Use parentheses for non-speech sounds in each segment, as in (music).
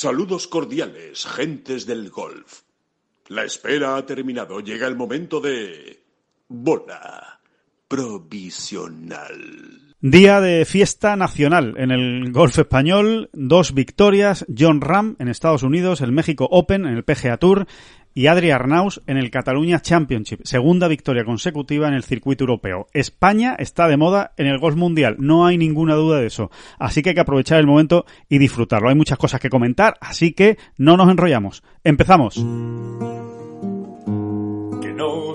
Saludos cordiales, gentes del golf. La espera ha terminado. Llega el momento de... Bola provisional. Día de fiesta nacional en el golf español, dos victorias, John Ram en Estados Unidos, el México Open en el PGA Tour y Adri Arnaus en el Cataluña Championship, segunda victoria consecutiva en el circuito europeo. España está de moda en el golf mundial, no hay ninguna duda de eso. Así que hay que aprovechar el momento y disfrutarlo. Hay muchas cosas que comentar, así que no nos enrollamos. Empezamos.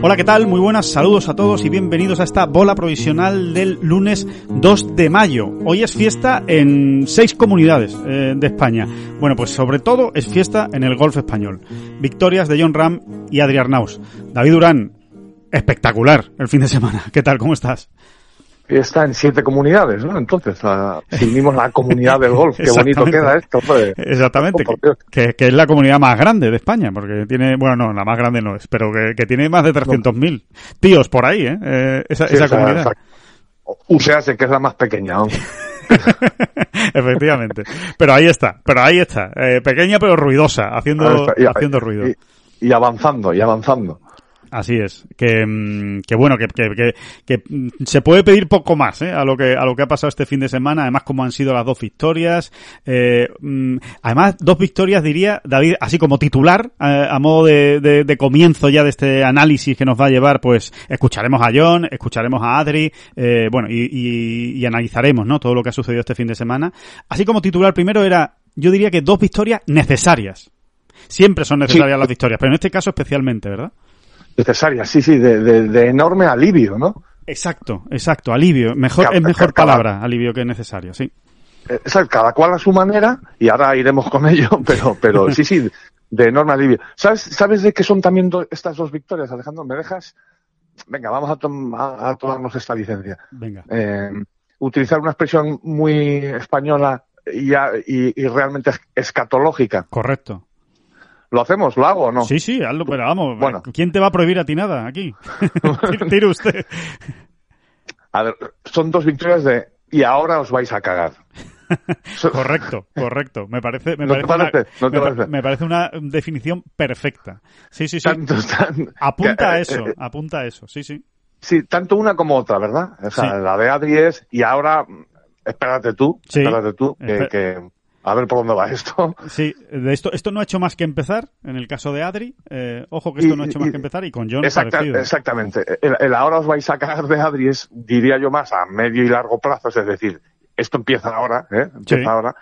Hola, ¿qué tal? Muy buenas, saludos a todos y bienvenidos a esta bola provisional del lunes 2 de mayo. Hoy es fiesta en seis comunidades eh, de España. Bueno, pues sobre todo es fiesta en el golf español. Victorias de John Ram y Adri Arnaus. David Durán, espectacular el fin de semana. ¿Qué tal? ¿Cómo estás? Está en siete comunidades, ¿no? Entonces, a, si unimos la comunidad del golf, (laughs) qué bonito queda esto. pues. Exactamente, Oh, que, es la comunidad más grande de España, porque tiene, bueno, no, la más grande no es, pero que, que tiene más de 300.000 tíos por ahí, ¿eh? Eh, esa Sí, esa o sea, comunidad. exacto. USAS, que es la más pequeña. ¿no? (laughs) Efectivamente. Pero ahí está, pero ahí está. Eh, pequeña pero ruidosa, haciendo, Ahí está, y- haciendo ruido. Y, y avanzando, y avanzando. Así es. Que, mm, que bueno, que, que, que, que, mm, se puede pedir poco más ¿eh? a lo que a lo que ha pasado este fin de semana. Además, como han sido las dos victorias. Eh, mm, además, dos victorias, diría David, así como titular, eh, a modo de, de, de comienzo ya de este análisis que nos va a llevar, pues escucharemos a John, escucharemos a Adri, eh, bueno, y, y, y analizaremos ¿no? todo lo que ha sucedido este fin de semana. Así como titular primero era, yo diría que dos victorias necesarias. Siempre son necesarias Sí. las victorias, pero en este caso especialmente, ¿verdad? Necesaria, sí, sí, de, de, de enorme alivio, ¿no? Exacto, exacto, alivio. Mejor, Cada- es mejor cada- palabra, alivio que necesario, sí. Eh, o sea, cada cual a su manera, y ahora iremos con ello, (laughs) pero, pero sí, sí, de enorme alivio. ¿Sabes, ¿sabes de qué son también do- estas dos victorias, Alejandro? ¿Me dejas? Venga, vamos a, tom- a- a tomarnos esta licencia. Venga. eh, utilizar una expresión muy española y, y- y realmente es- escatológica. Correcto. ¿Lo hacemos? ¿Lo hago o no? Sí, sí, hazlo, pero vamos. Bueno. ¿Quién te va a prohibir a ti nada aquí? (laughs) (laughs) Tire- usted. A ver, son dos victorias de y ahora os vais a cagar. (laughs) Correcto, correcto. Me parece, me ¿No parece, una? ¿No me, pa- parece? me parece una definición perfecta. Sí, sí, sí. tanto, tan- Apunta que, a eso, eh, apunta a eso. Sí, sí. sí, tanto una como otra, ¿verdad? O sea, Sí. la de Adri es y ahora espérate tú, Sí. espérate tú, que, Espe- que- a ver por dónde va esto. (laughs) Sí, de esto, esto no ha hecho más que empezar, en el caso de Adri. Eh, ojo que esto Y- no ha hecho y- más que empezar y con John Exacta- exactamente. El, el ahora os vais a cagar de Adri es, diría yo más, a medio y largo plazo, es decir, esto empieza ahora, ¿eh? Empieza Sí. ahora.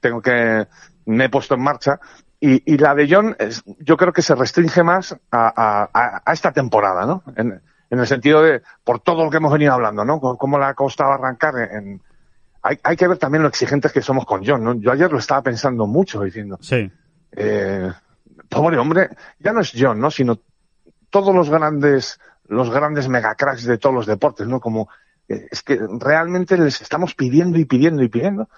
Tengo que, me he puesto en marcha. Y, y la de John, es- yo creo que se restringe más a, a- esta temporada, ¿no? En, en el sentido de, por todo lo que hemos venido hablando, ¿no? Cómo le ha costado arrancar en, hay, hay que ver también lo exigentes que somos con John, ¿no? Yo ayer lo estaba pensando mucho, diciendo, Sí, eh, pobre hombre, ya no es John, ¿no? Sino todos los grandes, los grandes megacracks de todos los deportes, ¿no? Como, eh, es que realmente les estamos pidiendo y pidiendo y pidiendo,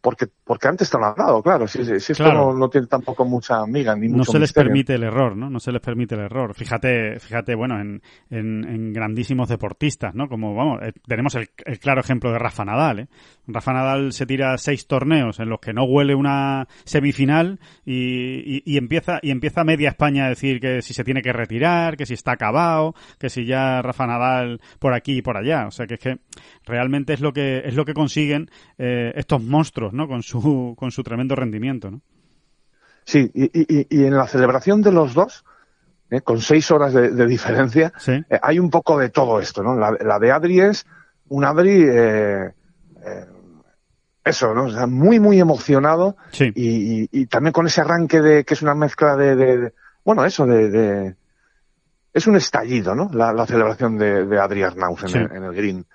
porque, porque antes te lo han dado, claro, si, si esto Claro. no, no tiene tampoco mucha amiga ni no mucho se les misterio. permite el error, ¿no? No se les permite el error. Fíjate, fíjate, bueno, en, en, en grandísimos deportistas, ¿no? Como, vamos, eh, tenemos el, el claro ejemplo de Rafa Nadal, ¿eh? Rafa Nadal se tira seis torneos en los que no huele una semifinal y, y, y empieza y empieza media España a decir que si se tiene que retirar, que si está acabado, que si ya Rafa Nadal por aquí y por allá. O sea que es que realmente es lo que es lo que consiguen eh, estos monstruos monstruos, ¿no? Con su, (laughs) con su tremendo rendimiento, ¿no? Sí, y, y, y en la celebración de los dos, ¿eh? con seis horas de, de diferencia, Sí. eh, hay un poco de todo esto, ¿no? La, la de Adri es un Adri, eh, eh, eso, ¿no? O sea, muy, muy emocionado Sí. y, y- también con ese arranque de que es una mezcla de, de- de- bueno, eso de, de- es un estallido, ¿no? La, la celebración de, de Adri Arnauz en, Sí. el, en el green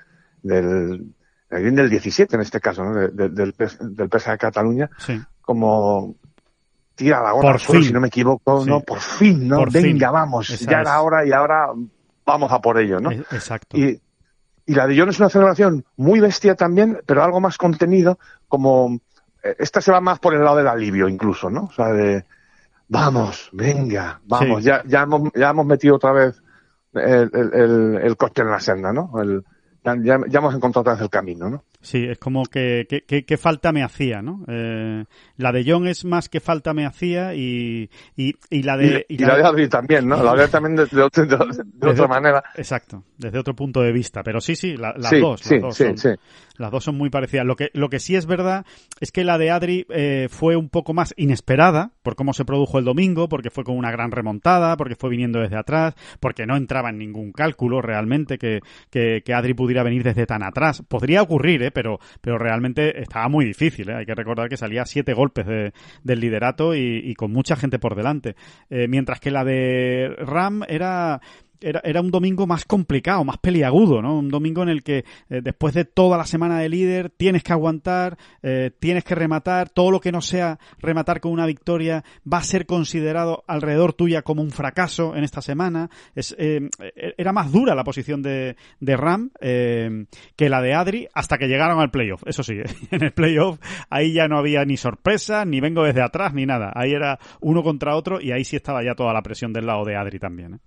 del, el green del 17 en este caso, ¿no? De- de- del, del PSA de Cataluña, Sí. como tira la Por fin. si no me equivoco, Sí. ¿no? Por fin, ¿no? Por Venga, fin. vamos, Esa ya es. era hora y ahora vamos a por ello, ¿no? E- Exacto. Y, y la de John es una celebración muy bestia también, pero algo más contenido, como eh, esta se va más por el lado del alivio incluso, ¿no? O sea, de vamos, venga, vamos, Sí. ya, ya, hemos, ya hemos metido otra vez el, el, el, el coche en la senda, ¿no? El, ya, ya, hemos encontrado el camino, ¿no? Sí, es como que, que, que- que falta me hacía, ¿no? Eh, la de John es más que falta me hacía y, y, y la de... y, y la de Adri también, ¿no? La de Adri también otro- de- de (laughs) desde otra manera. Exacto, desde otro punto de vista. Pero sí, sí, la- las Sí, dos, sí, las dos sí, son, las dos son muy parecidas. Lo que, lo que sí es verdad es que la de Adri eh, fue un poco más inesperada por cómo se produjo el domingo, porque fue con una gran remontada, porque fue viniendo desde atrás, porque no entraba en ningún cálculo realmente que, que, que Adri pudiera venir desde tan atrás. Podría ocurrir, ¿eh? Pero, pero realmente estaba muy difícil. ¿eh? Hay que recordar que salía siete golpes de- del liderato y, y con mucha gente por delante. Eh, mientras que la de Ram era era, era un domingo más complicado, más peliagudo, ¿no? Un domingo en el que eh, después de toda la semana de líder tienes que aguantar, eh, tienes que rematar, todo lo que no sea rematar con una victoria va a ser considerado alrededor tuya como un fracaso en esta semana. Es, eh, era más dura la posición de, de Ram eh, que la de Adri hasta que llegaron al playoff. Eso sí, (laughs) en el playoff ahí ya no había ni sorpresa, ni vengo desde atrás, ni nada. Ahí era uno contra otro y ahí sí estaba ya toda la presión del lado de Adri también.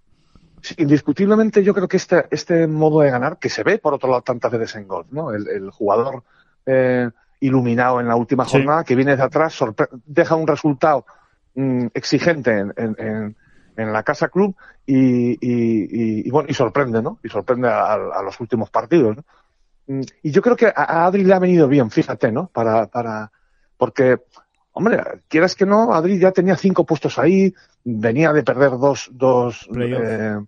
Indiscutiblemente yo creo que este, este modo de ganar, que se ve por otro lado tantas veces en golf, ¿no? El, el jugador eh, iluminado en la última Sí. jornada, que viene de atrás, deja un resultado mm, exigente en, en, en- en la casa club y, y, y- y, bueno, y sorprende, ¿no? Y sorprende a, a los últimos partidos, ¿no? Mm, Y yo creo que a, a Adri le ha venido bien, fíjate, ¿no? Para, para, porque, hombre, quieras que no, Adri ya tenía cinco puestos ahí, venía de perder dos, dos, Playoff. eh,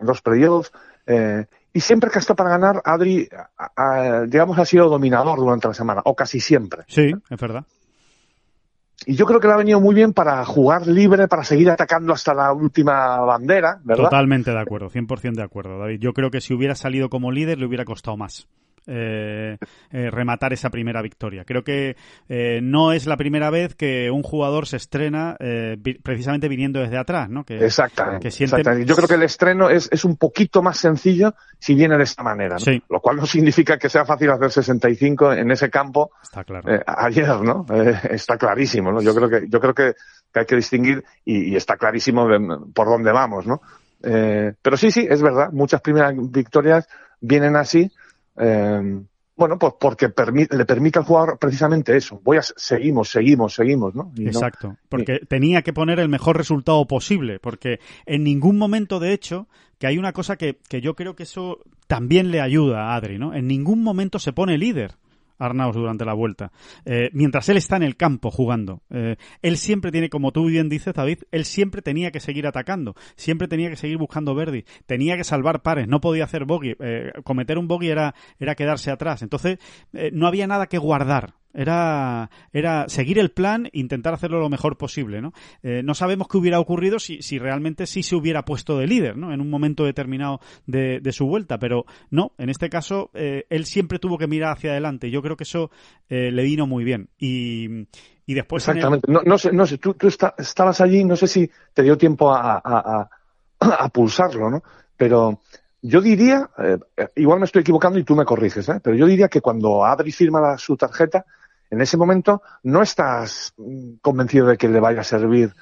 los playoffs. Eh, y siempre que está para ganar, Adri, a- a- digamos, ha sido dominador durante la semana, o casi siempre. Sí, es verdad. Y yo creo que le ha venido muy bien para jugar libre, para seguir atacando hasta la última bandera, ¿verdad? Totalmente de acuerdo, 100% de acuerdo, David. Yo creo que si hubiera salido como líder le hubiera costado más. Eh, eh, rematar esa primera victoria. Creo que eh, no es la primera vez que un jugador se estrena eh, vi- precisamente viniendo desde atrás, ¿no? Que, Exactamente, que siente- exactamente. Yo creo que el estreno es, es un poquito más sencillo si viene de esta manera, ¿no? Sí. Lo cual no (laughs) significa que sea fácil hacer 65 en ese campo Está claro. ayer, ¿no? Está clarísimo, ¿no? Yo creo que, yo creo que, que hay que distinguir y, y está clarísimo de- por dónde vamos, ¿no? Pero sí, sí, es verdad. Muchas primeras victorias vienen así, eh, bueno, pues porque permi- le permite al jugador precisamente eso. Voy a, seguimos, seguimos, seguimos, ¿no? Y no- Exacto, porque tenía que poner el mejor resultado posible, porque en ningún momento, de hecho, que hay una cosa que, que yo creo que eso también le ayuda a Adri, ¿no? En ningún momento se pone líder. Arnaus durante la vuelta. Eh, mientras él está en el campo jugando. Eh, él siempre tiene, como tú bien dices, David, él siempre tenía que seguir atacando. Siempre tenía que seguir buscando Verdi. Tenía que salvar pares. No podía hacer bogey. Eh, cometer un bogey era, era quedarse atrás. Entonces, no había nada que guardar. Era, era seguir el plan, intentar hacerlo lo mejor posible, ¿no? Eh, no sabemos qué hubiera ocurrido si, si realmente sí se hubiera puesto de líder, ¿no? En un momento determinado de, de su vuelta, pero no, en este caso, eh, él siempre tuvo que mirar hacia adelante. Yo creo que eso eh, le vino muy bien. Y, y después Exactamente. No, no sé, no sé, tú, tú esta- estabas allí, no sé si te dio tiempo a, a, a- (clears throat) a pulsarlo, ¿no? Pero yo diría, eh, eh, igual me estoy equivocando y tú me corriges, ¿eh? Pero yo diría que cuando Adri firma la- su tarjeta, en ese momento no estás mm, convencido de que le vaya a servir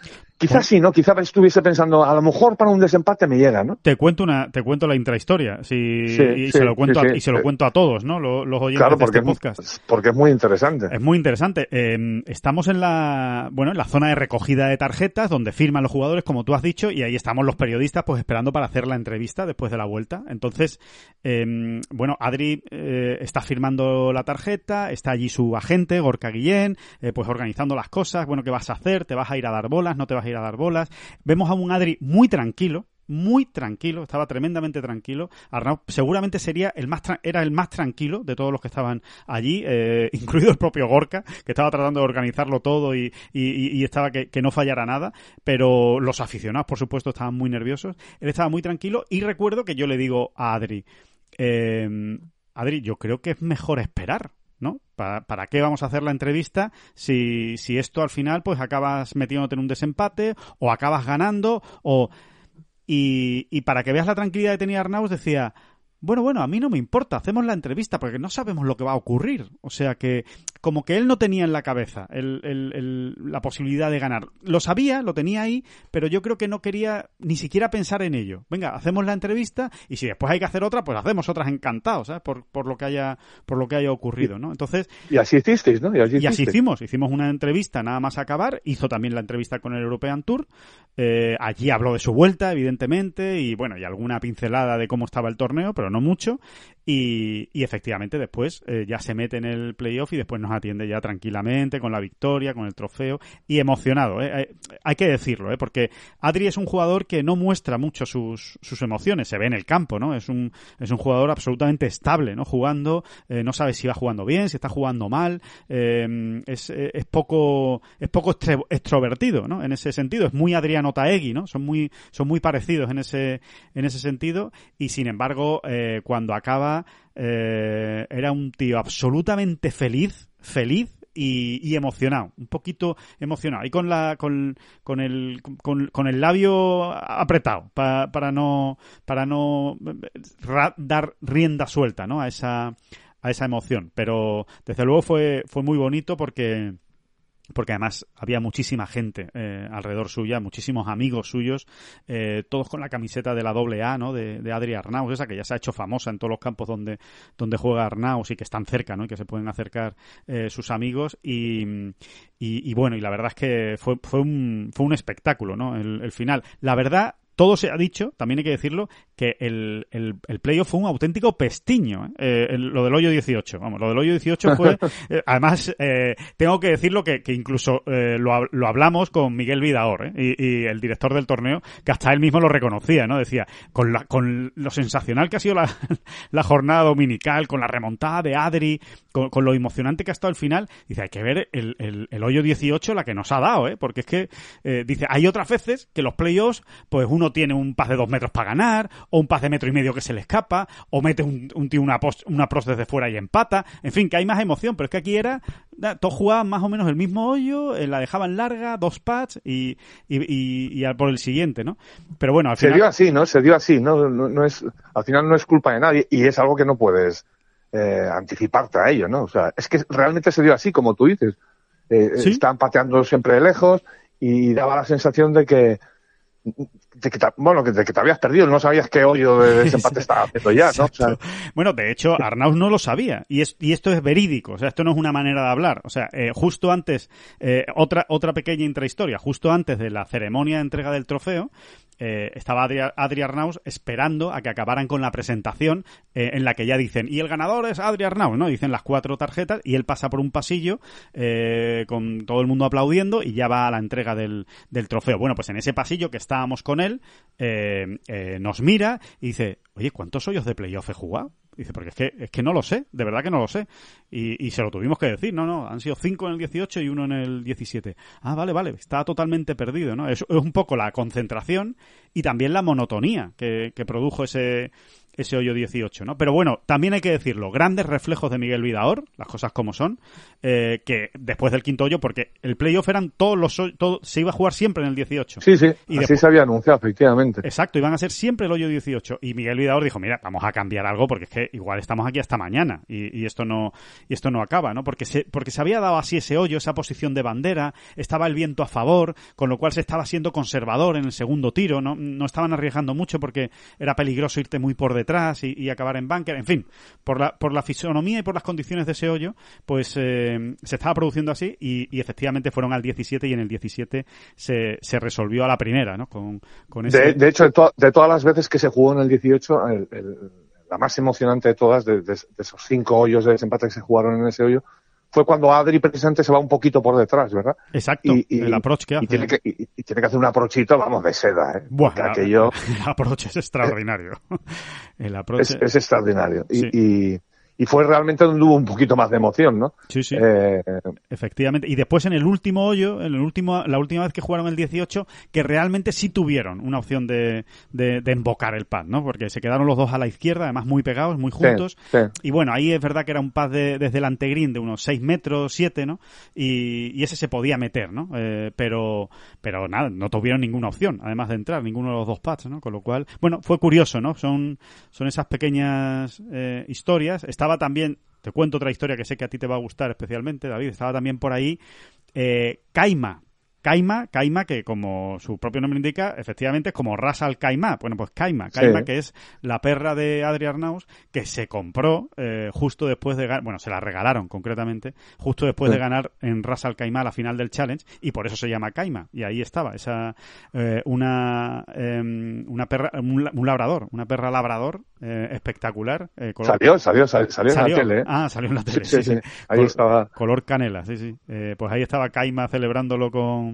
Quizás sí, ¿no? Quizás estuviese pensando, a lo mejor para un desempate me llega, ¿no? Te cuento una, te cuento la intrahistoria, si, Sí, y sí, se lo cuento sí, a, y se lo cuento a todos, ¿no? Los, los oyentes Claro, de porque, este es, podcast. porque es muy interesante. Es muy interesante. Eh, estamos en la, bueno, en la zona de recogida de tarjetas donde firman los jugadores, como tú has dicho, y ahí estamos los periodistas, pues esperando para hacer la entrevista después de la vuelta. Entonces, eh, bueno, Adri eh, está firmando la tarjeta, está allí su agente, Gorka Guillén, eh, pues organizando las cosas. Bueno, ¿qué vas a hacer? ¿Te vas a ir a dar bolas? ¿No te vas a ir a dar bolas? Vemos a un Adri muy tranquilo, muy tranquilo, estaba tremendamente tranquilo. Arnau seguramente sería el más era el más tranquilo de todos los que estaban allí, eh, (laughs) incluido el propio Gorka, que estaba tratando de organizarlo todo y, y- estaba que, que no fallara nada, pero los aficionados, por supuesto, estaban muy nerviosos. Él estaba muy tranquilo y recuerdo que yo le digo a Adri, eh, Adri, yo creo que es mejor esperar. ¿No? ¿Para, ¿Para qué vamos a hacer la entrevista si, si esto al final pues acabas metiéndote en un desempate o acabas ganando o y, y para que veas la tranquilidad que tenía Arnaus, decía, bueno, bueno, a mí no me importa, hacemos la entrevista porque no sabemos lo que va a ocurrir. O sea que, como que él no tenía en la cabeza el- el- el- la posibilidad de ganar. Lo sabía, lo tenía ahí, pero yo creo que no quería ni siquiera pensar en ello. Venga, hacemos la entrevista y si después hay que hacer otra, pues hacemos otras encantados, ¿sabes? Por, por lo que haya, por lo que haya ocurrido, ¿no? Entonces, Y así hicisteis, ¿no? Y así, y así hicisteis. hicimos, hicimos una entrevista nada más acabar, hizo también la entrevista con el European Tour, eh, allí habló de su vuelta, evidentemente, y bueno, y alguna pincelada de cómo estaba el torneo, pero no mucho, y, efectivamente después eh, ya se mete en el playoff y después nos atiende ya tranquilamente con la victoria, con el trofeo, y emocionado, ¿eh? Hay que decirlo, ¿eh? porque Adri es un jugador que no muestra mucho sus, sus emociones, se ve en el campo, ¿no? Es un, es un jugador absolutamente estable, ¿no? Jugando, eh, no sabe si va jugando bien, si está jugando mal, eh, es, eh, es poco, es poco extrovertido, ¿no? En ese sentido, es muy Adriano Taegui, ¿no? Son muy, son muy parecidos en ese, en ese sentido, y sin embargo, cuando acaba, eh, era un tío absolutamente feliz, feliz, y, emocionado, un poquito emocionado, y con la con, el con, el labio apretado pa- para no para no dar rienda suelta, a esa a esa emoción, pero desde luego fue muy bonito porque porque además había muchísima gente eh, alrededor suya, muchísimos amigos suyos, eh, todos con la camiseta de la doble A, ¿no? De, de Adri Arnaus, esa que ya se ha hecho famosa en todos los campos donde, donde juega Arnaus y que están cerca, ¿no? Y que se pueden acercar eh, sus amigos y, y, bueno, y la verdad es que fue, fue un, fue un espectáculo, ¿no? El final. La verdad, todo se ha dicho, también hay que decirlo, que el, el, el playoff fue un auténtico pestiño. ¿eh? Eh, el- lo del hoyo 18, vamos, lo del hoyo 18 fue... (laughs) eh, además, eh, tengo que decirlo que, que incluso lo, lo hablamos con Miguel Vidaor, ¿eh? y, y el director del torneo, que hasta él mismo lo reconocía, ¿no? Decía, con, la, con lo sensacional que ha sido la, (laughs) la jornada dominical, con la remontada de Adri, con, con lo emocionante que ha estado el final, dice, hay que ver el, el, el hoyo 18 la que nos ha dado, ¿eh? Porque es que, eh, dice, hay otras veces que los playoffs, pues uno tiene un paz de dos metros para ganar, o un paz de metro y medio que se le escapa, o mete un, un tío una post, una pros desde fuera y empata, en fin, que hay más emoción, pero es que aquí era, todos jugaban más o menos el mismo hoyo, eh, la dejaban larga, dos pads y, y, y, y por el siguiente, ¿no? Pero bueno, al Se final... dio así, ¿no? Se dio así, ¿no? No, no es, al final no es culpa de nadie y es algo que no puedes eh, anticiparte a ello, ¿no? O sea, es que realmente se dio así, como tú dices. Eh, Sí. Estaban pateando siempre de lejos y daba la sensación de que, de que te, bueno, de que te habías perdido, no sabías qué hoyo de (laughs) desempate estaba haciendo ya, ¿no? O sea, Exacto. Bueno, de hecho, Arnaus no lo sabía. Y, es, y esto es verídico. O sea, esto no es una manera de hablar. O sea, eh, justo antes, eh, otra, otra pequeña intrahistoria, justo antes de la ceremonia de entrega del trofeo, eh, estaba Adri, Adri Arnaus esperando a que acabaran con la presentación eh, en la que ya dicen, y el ganador es Adri Arnaus, ¿no? Dicen las cuatro tarjetas y él pasa por un pasillo eh, con todo el mundo aplaudiendo y ya va a la entrega del, del trofeo. Bueno, pues en ese pasillo que estábamos con él, eh, nos mira y dice, oye, ¿cuántos hoyos de playoff he jugado? Dice, porque es que, es que no lo sé, de verdad que no lo sé. Y, y se lo tuvimos que decir, no, no, han sido cinco en el 18 y uno en el 17. Ah, vale, vale, está totalmente perdido, ¿no? Es, es un poco la concentración y también la monotonía que, que produjo ese, ese hoyo 18, ¿no? Pero bueno, también hay que decirlo, grandes reflejos de Miguel Vidaor, las cosas como son, eh, que después del quinto hoyo, porque el playoff eran todos los todo, se iba a jugar siempre en el 18. Sí, sí, Y así después- se había anunciado, efectivamente. Exacto, iban a ser siempre el hoyo 18. Y Miguel Vidaor dijo, mira, vamos a cambiar algo porque es que igual estamos aquí hasta mañana y, y esto no y esto no acaba, ¿no? Porque se, porque se había dado así ese hoyo, esa posición de bandera, estaba el viento a favor, con lo cual se estaba siendo conservador en el segundo tiro, no, no estaban arriesgando mucho porque era peligroso irte muy por detrás y, y acabar en bunker, en fin, por la, por la fisonomía y por las condiciones de ese hoyo, pues eh, se estaba produciendo así y, y efectivamente fueron al 17 y en el 17 se, se resolvió a la primera, ¿no? Con, con ese... De, de hecho, de, to- de todas las veces que se jugó en el 18, el- el- la más emocionante de todas, de, de- de esos cinco hoyos de desempate que se jugaron en ese hoyo, fue cuando Adri precisamente se va un poquito por detrás, ¿verdad? Exacto, el approach que hace. y tiene que, y, y tiene que hacer un aprochito, vamos, de seda, ¿eh? Buah, aquello (laughs) el approach es extraordinario. (laughs) El approach es, es extraordinario. Y, Sí. y, y fue realmente donde hubo un poquito más de emoción, ¿no? Sí, sí. Eh, Efectivamente. Y después en el último hoyo, en el último, la última vez que jugaron el 18, que realmente sí tuvieron una opción de, de, de embocar el pad, ¿no? Porque se quedaron los dos a la izquierda, además muy pegados, muy juntos. sí. Y bueno, ahí es verdad que era un pad de- desde el antegreen de unos 6 metros, 7, ¿no? Y, y ese se podía meter, ¿no? Eh, pero, pero nada, no tuvieron ninguna opción, además de entrar, ninguno de los dos pads, ¿no? Con lo cual, bueno, fue curioso, ¿no? Son, son esas pequeñas eh, historias. Estaba también, te cuento otra historia que sé que a ti te va a gustar especialmente, David, estaba también por ahí eh, Caima. Caima, Caima, que como su propio nombre indica, efectivamente es como Ras al Caimá. Bueno, pues Caima, Caima, Sí. que es la perra de Adri Arnaus, que se compró eh, justo después de ganar, bueno, se la regalaron concretamente, justo después Sí. de ganar en Ras al Caimá la final del Challenge, y por eso se llama Caima. Y ahí estaba, esa eh, una, em, una perra, un, un labrador, una perra labrador eh, espectacular. eh, color- salió, salió, salió, salió en la tele, ¿eh? Ah, salió en la tele. Sí, sí, ahí Col- estaba. Color canela, sí, sí. Eh, pues ahí estaba Caima celebrándolo con,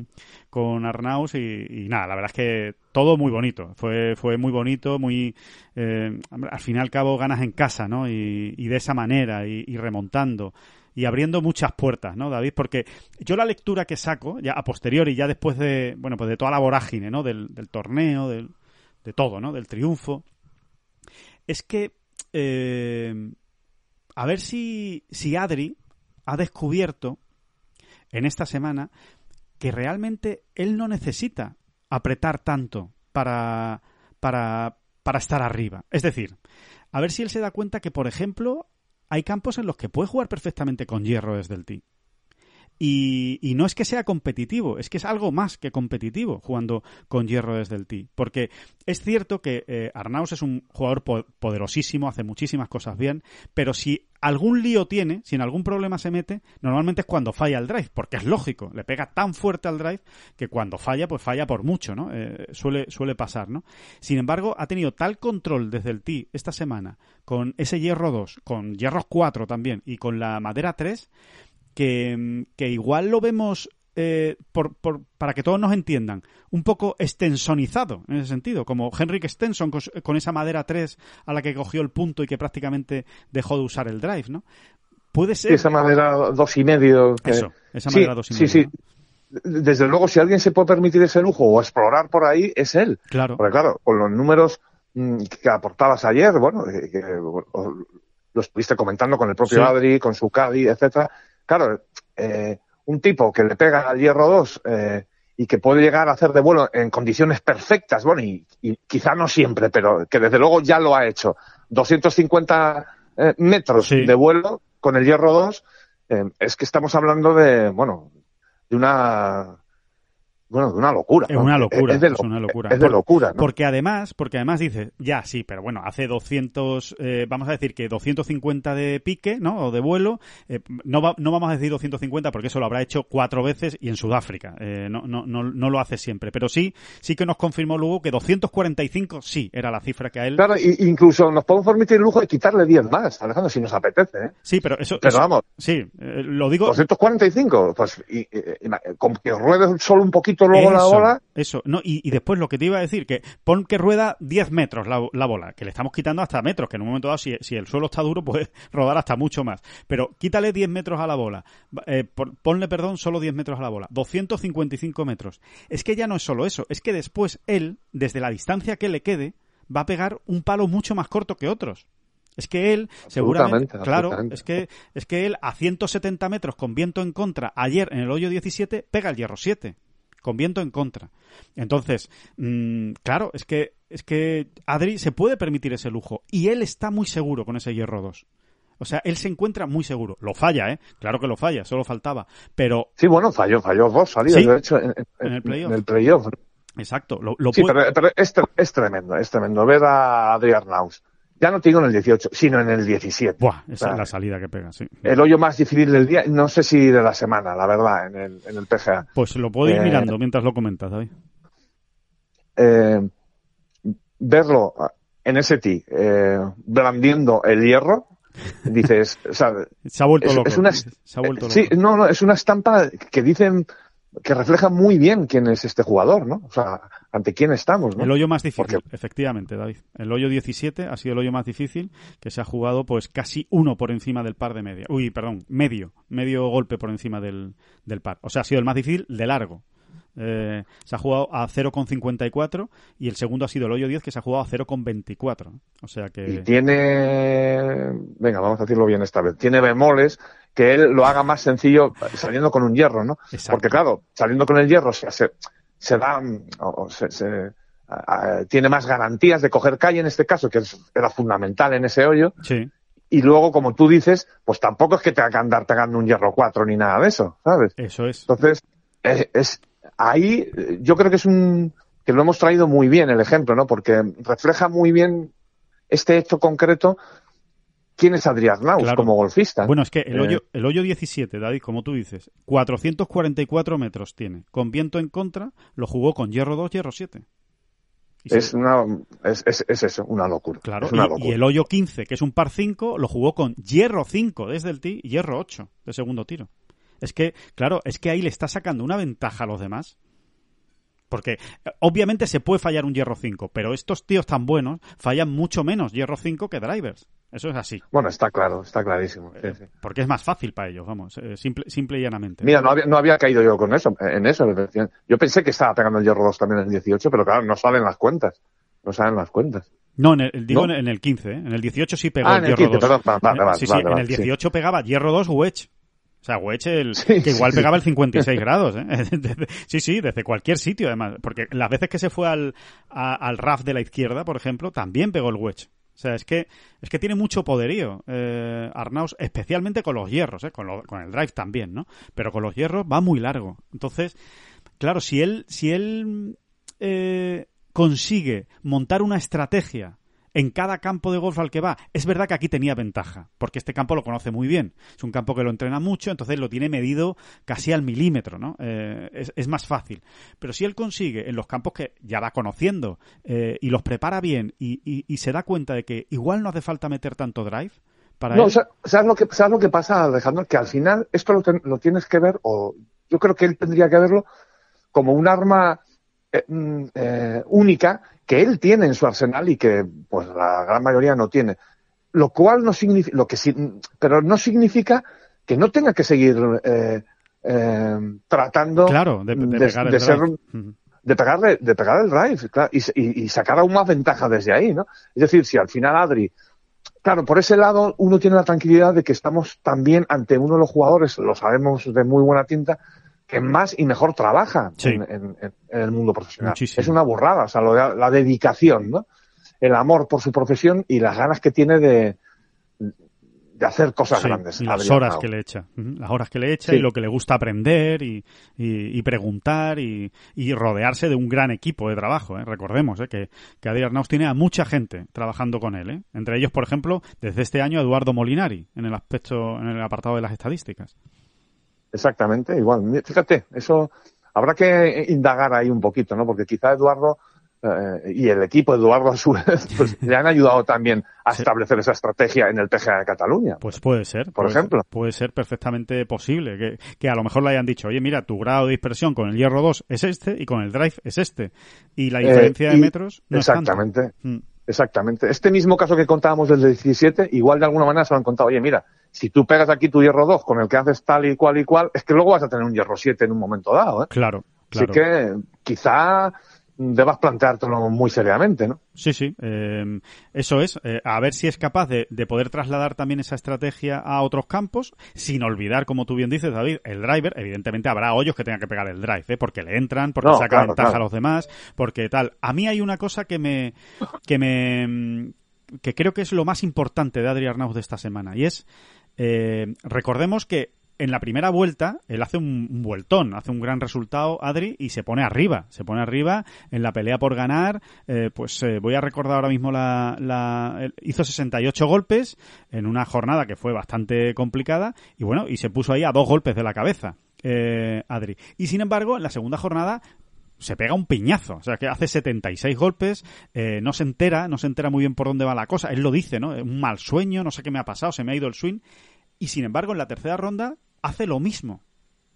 con Arnaus y, nada, la verdad es que todo muy bonito. Fue, fue muy bonito, muy... eh, al fin y al cabo ganas en casa, ¿no? Y, de esa manera, y, remontando. Y abriendo muchas puertas, ¿no, David? Porque yo la lectura que saco, ya a posteriori, ya después de, bueno, pues de toda la vorágine, ¿no? Del, del torneo, del, de todo, ¿no? Del triunfo, es que eh, a ver si, si Adri ha descubierto en esta semana que realmente él no necesita apretar tanto para, para, para estar arriba. Es decir, a ver si él se da cuenta que, por ejemplo, hay campos en los que puede jugar perfectamente con hierro desde el tee. Y, y no es que sea competitivo, es que es algo más que competitivo jugando con hierro desde el tee. Porque es cierto que eh, Arnaus es un jugador po- poderosísimo, hace muchísimas cosas bien, pero si algún lío tiene, si en algún problema se mete, normalmente es cuando falla el drive, porque es lógico, le pega tan fuerte al drive que cuando falla, pues falla por mucho, ¿no? Eh, suele, suele pasar, ¿no? Sin embargo, ha tenido tal control desde el tee esta semana, con ese hierro 2, con hierro 4 también, y con la madera 3, que, que igual lo vemos, eh, por, por- para que todos nos entiendan, un poco extensonizado en ese sentido, como Henrik Stenson con, con esa madera 3 a la que cogió el punto y que prácticamente dejó de usar el drive, ¿no? Puede ser... Sí, esa madera dos y medio. que- Eso, esa Sí, madera dos y sí, medio, sí. ¿no? Desde luego, si alguien se puede permitir ese lujo o explorar por ahí, es él. Claro. Porque claro, con los números mm, que aportabas ayer, bueno, que, que, bueno, lo estuviste comentando con el propio Sí. Adri, con su Caddy, etcétera. Claro, eh, un tipo que le pega al hierro 2 eh, y que puede llegar a hacer de vuelo en condiciones perfectas, bueno, y, y quizá no siempre, pero que desde luego ya lo ha hecho. 250 eh, metros Sí. de vuelo con el hierro 2, eh, es que estamos hablando de, bueno, de una, bueno, de una locura. Es ¿no? una locura, Es, de, es una locura. Es de locura, ¿no? Porque además, porque además dice, ya sí, pero bueno, hace 200, eh, vamos a decir que 250 de pique, ¿no? O de vuelo, eh, no, va- no vamos a decir 250 porque eso lo habrá hecho cuatro veces y en Sudáfrica, eh, no, no, no, no lo hace siempre, pero sí, sí que nos confirmó luego que 245 sí era la cifra que a él. Claro, incluso nos podemos permitir el lujo de quitarle 10 más, Alejandro, si nos apetece. ¿eh? Sí, pero eso, Pero eso- vamos. sí, eh, lo digo. 245, pues y, y- y- con que ruede solo un poquito luego la Eso, bola. Eso, no, y, y después lo que te iba a decir, que pon que rueda 10 metros la, la bola, que le estamos quitando hasta metros, que en un momento dado, si, si el suelo está duro, (laughs) puede rodar hasta mucho más. Pero quítale 10 metros a la bola, eh, pon- ponle, perdón, solo 10 metros a la bola, 255 metros. Es que ya no es solo eso, es que después él, desde la distancia que le quede, va a pegar un palo mucho más corto que otros. Es que él, seguramente, Absolutamente, claro, absolutamente. es que, es que él a 170 metros con viento en contra, ayer en el hoyo 17, pega el hierro 7, con viento en contra. Entonces, mm, claro, es que, es que Adri se puede permitir ese lujo y él está muy seguro con ese hierro 2. O sea, él se encuentra muy seguro. Lo falla, ¿eh? Claro que lo falla, solo faltaba. Pero, Sí, bueno, falló, falló dos salidas, Sí, de hecho, en, en- en el playoff. en el playoff. exacto, lo, lo Sí, puede- pero, pero es, es tremendo, es tremendo ver a Adrián Naus. Ya no te digo en el 18, sino en el 17. Buah, esa Claro. es la salida que pega, sí. El hoyo más difícil del día, no sé si de la semana, la verdad, en el, en el PGA. Pues lo puedo ir Eh, mirando mientras lo comentas, David. Eh, verlo en ese tee, eh, blandiendo el hierro, dices, o sea, (laughs) Se ha vuelto es, loco. es una, Se ha vuelto loco. sí, no, no, es una estampa que dicen que refleja muy bien quién es este jugador, ¿no? O sea, ante quién estamos, ¿no? El hoyo más difícil, Porque- efectivamente, David. El hoyo 17 ha sido el hoyo más difícil que se ha jugado pues casi uno por encima del par de media. Uy, perdón, medio, medio golpe por encima del, del par. O sea, ha sido el más difícil de largo. Eh, se ha jugado a 0,54 y el segundo ha sido el hoyo 10 que se ha jugado a 0,24. O sea Y que... tiene, venga, vamos a decirlo bien esta vez, tiene bemoles que él lo haga más sencillo saliendo con un hierro, ¿no? Exacto. Porque claro, saliendo con el hierro se, se, se da, o- se, se- a- a- tiene más garantías de coger calle en este caso, que es- era fundamental en ese hoyo. Sí, Y luego, como tú dices, pues tampoco es que tenga que andar pegando un hierro 4 ni nada de eso, ¿sabes? eso es. Entonces, es, es- ahí yo creo que es un que lo hemos traído muy bien el ejemplo, ¿no? Porque refleja muy bien este hecho concreto quién es Adrián Naus Claro. como golfista. Bueno, es que el Eh, hoyo, el hoyo 17, David, como tú dices, 444 metros tiene. Con viento en contra, lo jugó con hierro 2, hierro 7. Y se- es una es, es, es eso, una locura. Claro, es una y- el hoyo 15, que es un par 5, lo jugó con hierro 5 desde el tee y hierro 8 de segundo tiro. Es que, claro, es que ahí le está sacando una ventaja a los demás. Porque eh, obviamente se puede fallar un hierro 5, pero estos tíos tan buenos fallan mucho menos hierro 5 que drivers. Eso es así. Bueno, está claro, está clarísimo. sí, sí. Porque es más fácil para ellos, vamos, eh, simple, simple y llanamente. Mira, no había, no había caído yo con eso, en eso. Yo pensé que estaba pegando el hierro 2 también en el 18, pero claro, no salen las cuentas. No salen las cuentas. No, en el, digo ¿No? en el 15, ¿eh? En el 18 sí pegó Ah, el en el hierro 15, 2. perdón, vale, vale, Eh, vale, sí, sí, vale, en el sí. 18 pegaba hierro 2 wedge. O sea, wedge el, Sí, que igual sí, pegaba el 56 grados, ¿eh? (laughs) Desde- sí, sí, desde cualquier sitio además. Porque las veces que se fue al, a- al RAF de la izquierda, por ejemplo, también pegó el wedge. O sea, es que, es que tiene mucho poderío eh, Arnaus, especialmente con los hierros, ¿eh? con, con el drive también, ¿no? Pero con los hierros va muy largo. Entonces, claro, si él, si él eh, consigue montar una estrategia en cada campo de golf al que va, es verdad que aquí tenía ventaja, porque este campo lo conoce muy bien. Es un campo que lo entrena mucho, entonces lo tiene medido casi al milímetro, ¿no? Eh, es, es más fácil. Pero si él consigue en los campos que ya va conociendo eh, y los prepara bien y, y- y se da cuenta de que igual no hace falta meter tanto drive para No, él, ¿sabes lo, que, ¿sabes lo que pasa, Alejandro? Que al final esto lo, ten- lo tienes que ver, o yo creo que él tendría que verlo como un arma eh, mm, eh, única que él tiene en su arsenal y que pues la gran mayoría no tiene. Lo cual no significa, lo que sí, pero no significa que no tenga que seguir eh, eh, tratando claro, de, de pegar el de ser pegarle, de pegar el drive, claro, y, y- y sacar aún más ventaja desde ahí, ¿no? Es decir, si al final Adri, claro, por ese lado uno tiene la tranquilidad de que estamos también ante uno de los jugadores, lo sabemos de muy buena tinta, que más y mejor trabaja Sí. en, en- en- en el mundo profesional. Muchísimo. Es una burrada, o sea, lo la dedicación, ¿no? El amor por su profesión y las ganas que tiene de, de hacer cosas Sí, grandes. las horas que le echa. Las horas que le echa Sí. y lo que le gusta aprender y, y- y preguntar y, y rodearse de un gran equipo de trabajo. ¿eh? Recordemos ¿eh? que, que Adrián Arnaus tiene a mucha gente trabajando con él. ¿eh? Entre ellos, por ejemplo, desde este año Eduardo Molinari en el aspecto, en el apartado de las estadísticas. Exactamente, igual. Fíjate, eso habrá que indagar ahí un poquito, ¿no? Porque quizá Eduardo eh, y el equipo Eduardo a su vez (laughs) pues, le han ayudado también a Sí. establecer esa estrategia en el PGA de Cataluña. Pues puede ser. Por puede ejemplo. ser- puede ser perfectamente posible. Que, que a lo mejor le hayan dicho, oye, mira, tu grado de dispersión con el hierro 2 es este y con el drive es este. Y la Eh, diferencia de metros no es exactamente, Mm. exactamente. Este mismo caso que contábamos del 17, igual de alguna manera se lo han contado, oye, mira, si tú pegas aquí tu hierro 2 con el que haces tal y cual y cual, es que luego vas a tener un hierro 7 en un momento dado, ¿eh? Claro, claro. Así que quizá debas planteártelo muy seriamente, ¿no? Sí, sí, eh, eso es. Eh, a ver si es capaz de, de, poder trasladar también esa estrategia a otros campos, sin olvidar, como tú bien dices, David, el driver. Evidentemente habrá hoyos que tengan que pegar el drive, ¿eh? porque le entran, porque No, saca claro, ventaja claro. a los demás, porque tal. A mí hay una cosa que me, que me, que creo que es lo más importante de Adri Arnauz de esta semana, y es, eh, recordemos que en la primera vuelta, él hace un, vueltón, hace un gran resultado, Adri, y se pone arriba. Se pone arriba en la pelea por ganar. Eh, pues eh, voy a recordar ahora mismo la, Hizo 68 golpes en una jornada que fue bastante complicada. Y bueno, y se puso ahí a dos golpes de la cabeza, eh, Adri. Y sin embargo, en la segunda jornada se pega un piñazo, o sea que hace 76 golpes, eh, no se entera, no se entera muy bien por dónde va la cosa, él lo dice, ¿no? Un mal sueño, no sé qué me ha pasado, se me ha ido el swing, y sin embargo en la tercera ronda hace lo mismo.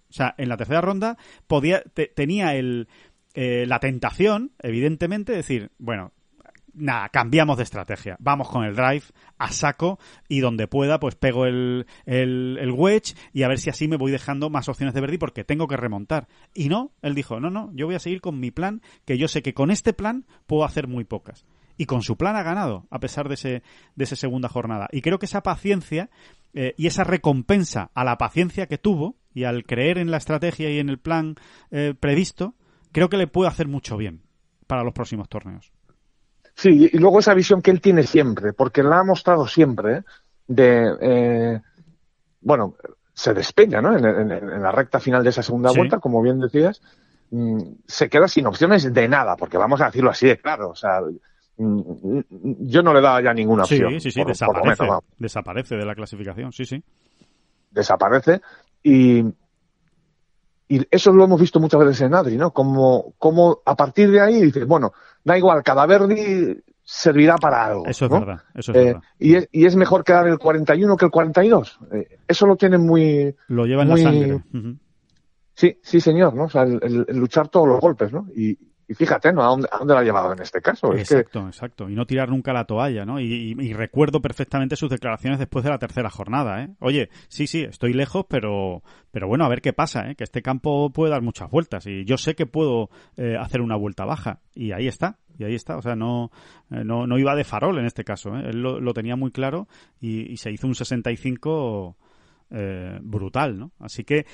O sea, en la tercera ronda podía, te- tenía el, eh, la tentación, evidentemente, de decir, bueno, nada, cambiamos de estrategia. Vamos con el drive a saco y donde pueda, pues pego el, el, wedge y a ver si así me voy dejando más opciones de birdie porque tengo que remontar. Y no, él dijo, no, no, yo voy a seguir con mi plan, que yo sé que con este plan puedo hacer muy pocas. Y con su plan ha ganado, a pesar de ese, de esa segunda jornada. Y creo que esa paciencia eh, y esa recompensa a la paciencia que tuvo y al creer en la estrategia y en el plan eh, previsto, creo que le puede hacer mucho bien para los próximos torneos. Sí, y luego esa visión que él tiene siempre, porque la ha mostrado siempre, de, eh, bueno, se despeña, ¿no? En, en- en la recta final de esa segunda Sí. vuelta, como bien decías, mm, se queda sin opciones de nada, porque vamos a decirlo así de claro, o sea, mm, yo no le daba ya ninguna Sí, opción. sí, sí, por lo desaparece. menos, desaparece de la clasificación, sí, sí. desaparece y, y eso lo hemos visto muchas veces en Adri, ¿no? Como, como a partir de ahí dices, bueno, da igual, cada verde servirá para algo. Eso es ¿no? verdad, eso es Eh, verdad. y, es, y es mejor quedar el 41 que el 42. Eh, eso lo tiene muy... Lo lleva en muy- la sangre. Sí, sí, señor, ¿no? O sea, el, el- el luchar todos los golpes, ¿no? Y, y fíjate, ¿no? ¿A dónde, a dónde la ha llevado en este caso? Es que, Exacto, exacto. Y no tirar nunca la toalla, ¿no? Y, y- y recuerdo perfectamente sus declaraciones después de la tercera jornada, ¿eh? Oye, sí, sí, estoy lejos, pero, pero bueno, a ver qué pasa, ¿eh? Que este campo puede dar muchas vueltas y yo sé que puedo eh, hacer una vuelta baja. Y ahí está, y ahí está. O sea, no, eh, no, no iba de farol en este caso, ¿eh? Él lo, lo tenía muy claro y, y se hizo un 65 eh, brutal, ¿no? Así que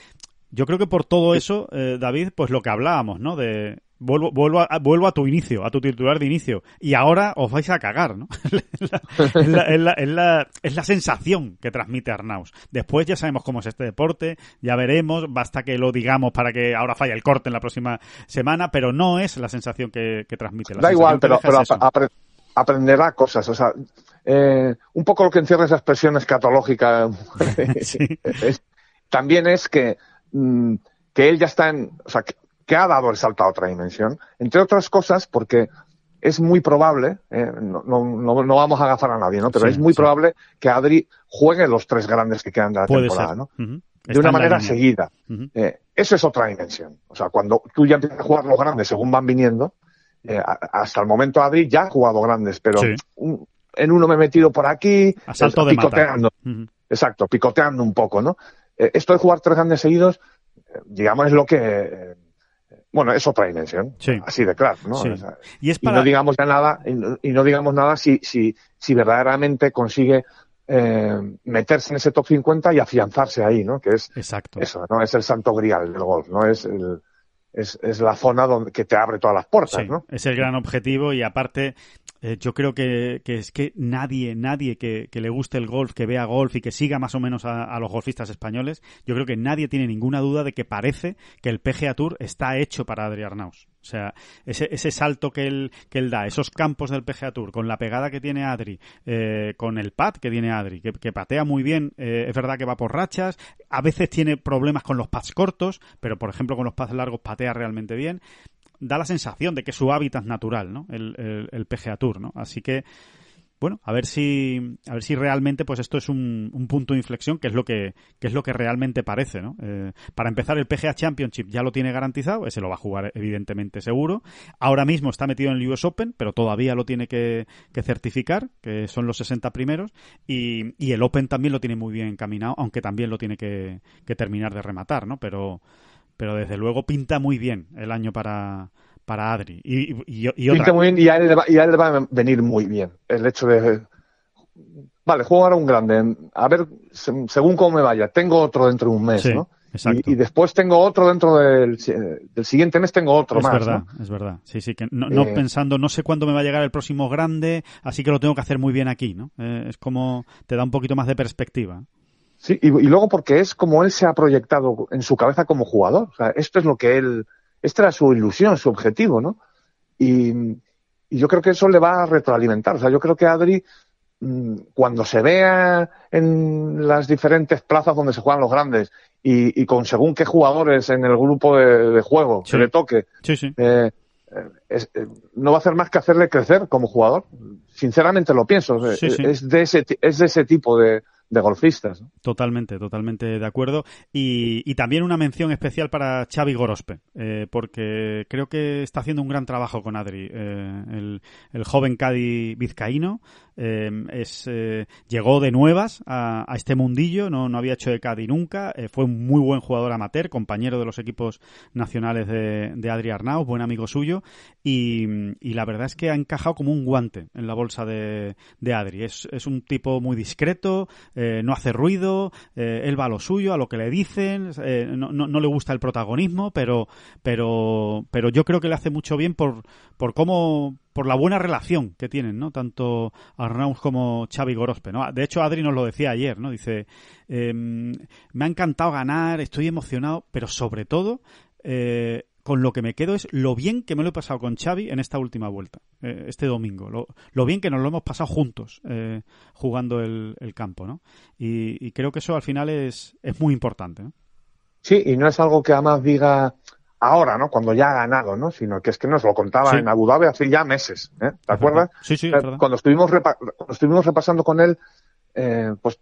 yo creo que por todo eso, eh, David, pues lo que hablábamos, ¿no? De vuelvo, vuelvo, a, vuelvo a tu inicio, a tu titular de inicio, y ahora os vais a cagar, ¿no? (laughs) es, la, es, la, es, la, es, la, es la sensación que transmite Arnaus. Después ya sabemos cómo es este deporte, ya veremos, basta que lo digamos para que ahora falla el corte en la próxima semana, pero no es la sensación que, que transmite. La da igual, pero, pero es apre aprenderá cosas, o sea, eh, un poco lo que encierra esa expresión escatológica (laughs) sí. también es que mm, que él ya está en, o sea, que, ha dado el salto a otra dimensión, entre otras cosas porque es muy probable, eh, no, no, no, no, vamos a agafar a nadie, ¿no? Pero sí, es muy sí. probable que Adri juegue los tres grandes que quedan de la Puede temporada, ser. ¿no? Uh -huh. De una manera seguida. Uh -huh. eh, eso es otra dimensión. O sea, cuando tú ya empiezas a jugar los grandes según van viniendo, eh, hasta el momento Adri ya ha jugado grandes, pero sí. un, en uno me he metido por aquí, de picoteando. Uh -huh. Exacto, picoteando un poco, ¿no? Eh, esto de jugar tres grandes seguidos, digamos, es lo que. Bueno, es otra dimensión. Sí. Así de claro, ¿no? Sí. O sea, y, es para... y, no digamos ya nada, y no, y no digamos nada si, si, si verdaderamente consigue eh, meterse en ese top 50 y afianzarse ahí, ¿no? Que es Exacto. eso, ¿no? Es el santo grial del golf, ¿no? Es el, es, es, la zona donde que te abre todas las puertas, sí, ¿no? Es el gran objetivo y aparte eh, yo creo que, que, es que nadie, nadie que, que, le guste el golf, que vea golf y que siga más o menos a, los golfistas españoles, yo creo que nadie tiene ninguna duda de que parece que el PGA Tour está hecho para Adri Arnaus. O sea, ese, ese salto que él, que él da, esos campos del PGA Tour, con la pegada que tiene Adri, eh, con el pad que tiene Adri, que, que patea muy bien, eh, es verdad que va por rachas, a veces tiene problemas con los pads cortos, pero por ejemplo con los pads largos patea realmente bien da la sensación de que es su hábitat natural, ¿no? El, el, el, PGA Tour, ¿no? Así que, bueno, a ver si, a ver si realmente, pues esto es un, un punto de inflexión, que es lo que, que es lo que realmente parece, ¿no? Eh, para empezar, el PGA Championship ya lo tiene garantizado, ese lo va a jugar evidentemente seguro. Ahora mismo está metido en el US Open, pero todavía lo tiene que, que certificar, que son los 60 primeros, y, y, el Open también lo tiene muy bien encaminado, aunque también lo tiene que, que terminar de rematar, ¿no? Pero, pero desde luego pinta muy bien el año para, para Adri. Y, y, y Pinta muy bien y a, él le va, y a él va a venir muy bien el hecho de... Vale, juego ahora un grande. A ver, se- según cómo me vaya, tengo otro dentro de un mes, Sí, ¿no? exacto. Y, y después tengo otro dentro del, del siguiente mes, tengo otro es más, verdad, ¿no? es verdad. Sí, sí, que no, no Eh, pensando, no sé cuándo me va a llegar el próximo grande, así que lo tengo que hacer muy bien aquí, ¿no? Eh, es como te da un poquito más de perspectiva. Sí, y, y luego porque es como él se ha proyectado en su cabeza como jugador. O sea, esto es lo que él, esta era su ilusión, su objetivo, ¿no? Y, y yo creo que eso le va a retroalimentar. O sea, yo creo que Adri, mm, cuando se vea en las diferentes plazas donde se juegan los grandes y, y con según qué jugadores en el grupo de, de juego Sí. se le toque, Sí, sí. eh, eh, es- eh, no va a hacer más que hacerle crecer como jugador. Sinceramente lo pienso. Eh, Sí, sí. Es, de ese, es de ese tipo de, de golfistas. Totalmente, totalmente de acuerdo. Y, y también una mención especial para Xavi Gorospe, eh, porque creo que está haciendo un gran trabajo con Adri. Eh, el, el joven Cádiz vizcaíno eh, es, eh, llegó de nuevas a, a este mundillo, no, no había hecho de Cádiz nunca, fue un muy buen jugador amateur, compañero de los equipos nacionales de, de Adri Arnau, buen amigo suyo, y, y la verdad es que ha encajado como un guante en la bolsa de, de Adri. Es, es un tipo muy discreto, eh, no hace ruido, eh, él va a lo suyo, a lo que le dicen, eh, no, no, no le gusta el protagonismo, pero, pero, pero yo creo que le hace mucho bien por, por cómo, por la buena relación que tienen, ¿no? Tanto Arnaus como Xavi Gorospe, ¿no? De hecho, Adri nos lo decía ayer, ¿no? Dice, eh, me ha encantado ganar, estoy emocionado, pero sobre todo, eh, con lo que me quedo es lo bien que me lo he pasado con Xavi en esta última vuelta, eh, este domingo. Lo, lo bien que nos lo hemos pasado juntos eh, jugando el, el campo, ¿no? Y, y creo que eso al final es, es muy importante, ¿no? Sí, y no es algo que además diga ahora, ¿no? Cuando ya ha ganado, ¿no? Sino que es que nos lo contaba Sí. en Abu Dhabi hace ya meses, ¿eh? ¿Te acuerdas? Sí, sí. Cuando estuvimos, repa- cuando estuvimos repasando con él, eh, pues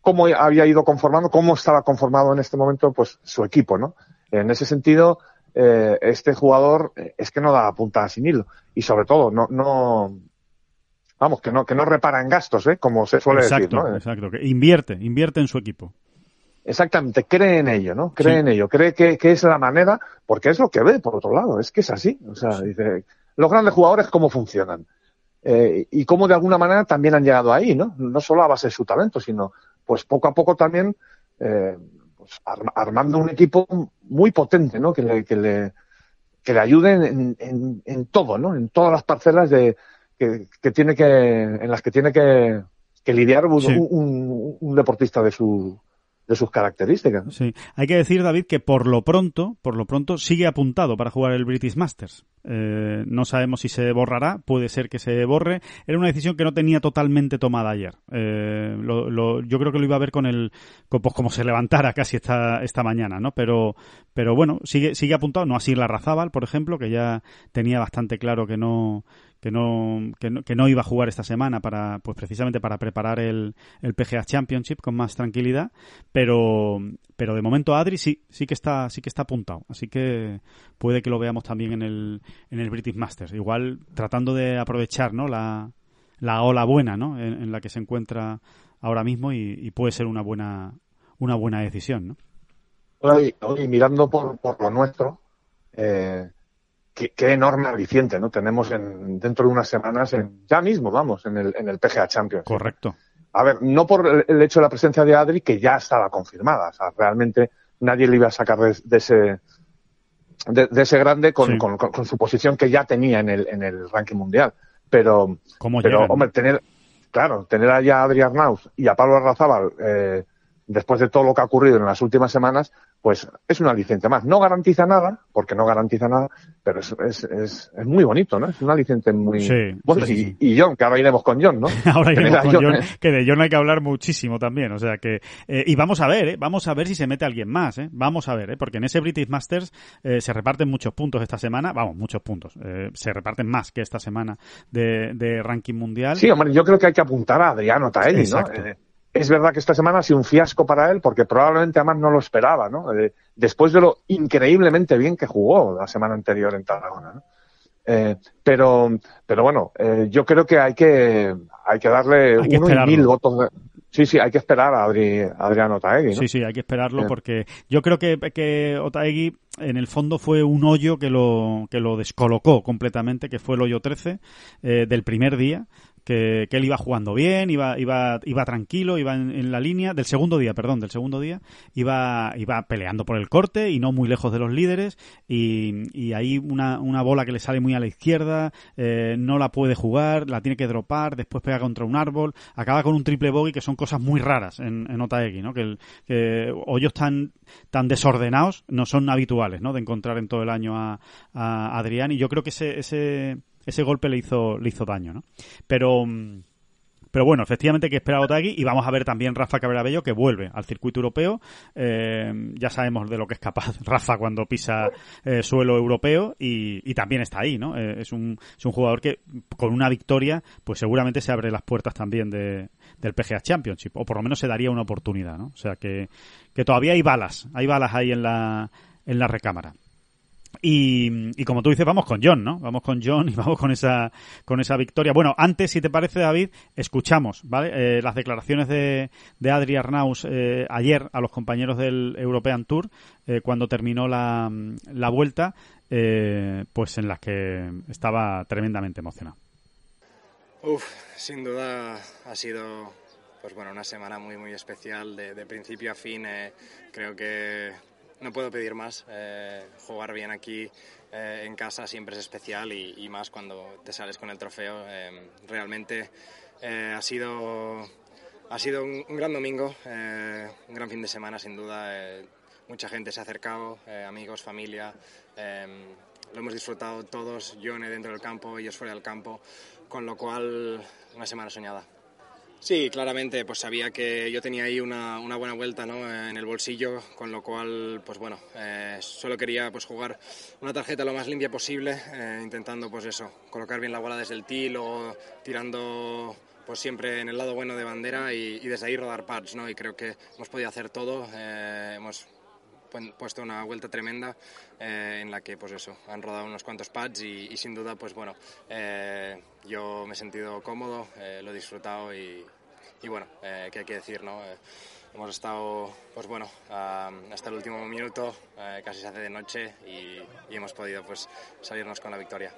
cómo había ido conformando, cómo estaba conformado en este momento, pues su equipo, ¿no? En ese sentido, eh, este jugador eh, es que no da puntada sin hilo y sobre todo no, no, vamos, que no, que no repara en gastos, ¿eh? Como se suele decir, Exacto, ¿no? exacto. Que invierte, invierte en su equipo. Exactamente, cree en ello, ¿no? Cree Sí. en ello, cree que, que es la manera, porque es lo que ve, por otro lado, es que es así. O sea, dice, los grandes jugadores cómo funcionan. Eh, y cómo de alguna manera también han llegado ahí, ¿no? No solo a base de su talento, sino pues poco a poco también eh, pues, arma- armando un equipo muy potente, ¿no? Que le, que le, que le ayude en, en, en todo, ¿no? En todas las parcelas de, que, que tiene que, en las que tiene que, que lidiar un, Sí. un- un deportista de su, de sus características. Sí. Hay que decir, David, que por lo pronto, por lo pronto, sigue apuntado para jugar el British Masters. Eh, no sabemos si se borrará, puede ser que se borre. Era una decisión que no tenía totalmente tomada ayer. Eh, lo- lo- yo creo que lo iba a ver con el, pues como se levantara casi esta, esta mañana, ¿no? Pero, pero bueno, sigue, sigue apuntado, no así la Razábal, por ejemplo, que ya tenía bastante claro que no, que no, que no, que no iba a jugar esta semana para, pues precisamente para preparar el, el PGA Championship con más tranquilidad, pero, pero de momento Adri sí, sí que está, sí que está apuntado, así que puede que lo veamos también en el, en el British Masters, igual tratando de aprovechar, ¿no? La, la ola buena, ¿no? En, la que se encuentra ahora mismo y, puede ser una buena, una buena decisión, ¿no? Oye, mirando por, por lo nuestro, eh, qué, qué enorme aliciente, ¿no? Tenemos en, dentro de unas semanas, en, ya mismo, vamos, en el, en el PGA Champions. Correcto. A ver, no por el, hecho de la presencia de Adri, que ya estaba confirmada. O sea, realmente nadie le iba a sacar de, de ese de, de ese grande con, Sí. con- con- con su posición que ya tenía en el, en el ranking mundial. Pero, ¿Cómo pero llegan? hombre, tener, claro, tener allá a Adri Arnauz y a Pablo Arrazábal, eh, después de todo lo que ha ocurrido en las últimas semanas, pues es una aliciente más. No garantiza nada, porque no garantiza nada, pero es, es, es, es muy bonito, ¿no? Es un aliciente muy... Sí, bueno, sí, sí, y, John, que ahora iremos con John, ¿no? (laughs) Ahora iremos con John, John, ¿eh? que de John hay que hablar muchísimo también, o sea que eh, y vamos a ver, ¿eh? vamos a ver si se mete alguien más, ¿eh? vamos a ver, ¿eh? porque en ese British Masters eh, se reparten muchos puntos esta semana, vamos, muchos puntos, eh, se reparten más que esta semana de, de ranking mundial. Sí, hombre, yo creo que hay que apuntar a Adriano Taelli, ¿no? Eh, es verdad que esta semana ha sido un fiasco para él porque probablemente además no lo esperaba, ¿no? Eh, después de lo increíblemente bien que jugó la semana anterior en Tarragona, ¿no? Eh, pero, pero bueno, eh, yo creo que hay que, hay que darle Hay que uno y mil votos de, Sí, sí, hay que esperar a Adri, Adrián Otaegui, ¿no? Sí, sí, hay que esperarlo Bien. porque yo creo que, que Otaegui en el fondo fue un hoyo que lo, que lo descolocó completamente, que fue el hoyo 13 eh, del primer día. Que, él iba jugando bien, iba, iba, iba tranquilo, iba en, la línea, del segundo día, perdón, del segundo día, iba, iba peleando por el corte y no muy lejos de los líderes, y, y ahí una, una bola que le sale muy a la izquierda, eh, no la puede jugar, la tiene que dropar, después pega contra un árbol, acaba con un triple bogey que son cosas muy raras en, en Otaegui, ¿no? Que, el, que hoyos tan, tan desordenados no son habituales, ¿no? De encontrar en todo el año a, a Adrián, y yo creo que ese, ese, ese golpe le hizo, le hizo daño, ¿no? Pero, mm, pero bueno, efectivamente que esperar a Otagi y vamos a ver también Rafa Cabrera Bello que vuelve al circuito europeo. Eh, ya sabemos de lo que es capaz (laughs) Rafa cuando pisa eh, suelo europeo y, y también está ahí, ¿no? Eh, es, un, es un jugador que con una victoria pues seguramente se abre las puertas también de, del PGA Championship o por lo menos se daría una oportunidad, ¿no? O sea que, que todavía hay balas, hay balas ahí en la, en la recámara. Y, como tú dices, vamos con John, ¿no? Vamos con John y (laughs) vamos con esa, con esa victoria. Bueno, antes, si te parece, David, escuchamos, ¿vale? Eh, las declaraciones de, de Adri Arnaus eh, ayer a los compañeros del European Tour, eh, cuando terminó la, la vuelta, pues en las que estaba tremendamente emocionado. Uf, sin duda ha sido pues bueno, una semana muy muy especial de, principio a fin. Creo que no puedo pedir más. Eh, jugar bien aquí eh, en casa siempre es especial y, más cuando te sales con el trofeo. Eh, realmente ha sido ha sido un, gran domingo, un gran fin de semana sin duda. mucha gente se ha acercado, amigos, familia. lo hemos disfrutado todos, yo dentro del campo, ellos fuera del campo, con lo cual una semana soñada. Sí, claramente, pues sabía que yo tenía ahí una, una, buena vuelta ¿no? en el bolsillo, con lo cual, pues bueno, eh, solo quería pues jugar una tarjeta lo más limpia posible, eh, intentando pues eso, colocar bien la bola desde el tee, luego tirando pues siempre en el lado bueno de bandera y, y desde ahí rodar pads, ¿no? Y creo que hemos podido hacer todo, eh, hemos puesto una vuelta tremenda eh, en la que pues eso han rodado unos cuantos pads y, y sin duda pues bueno eh, yo me he sentido cómodo eh, lo he disfrutado y, y bueno qué hay que decir no hemos estado pues bueno hasta el último minuto casi se hace de noche y, hemos podido pues salirnos con la victoria.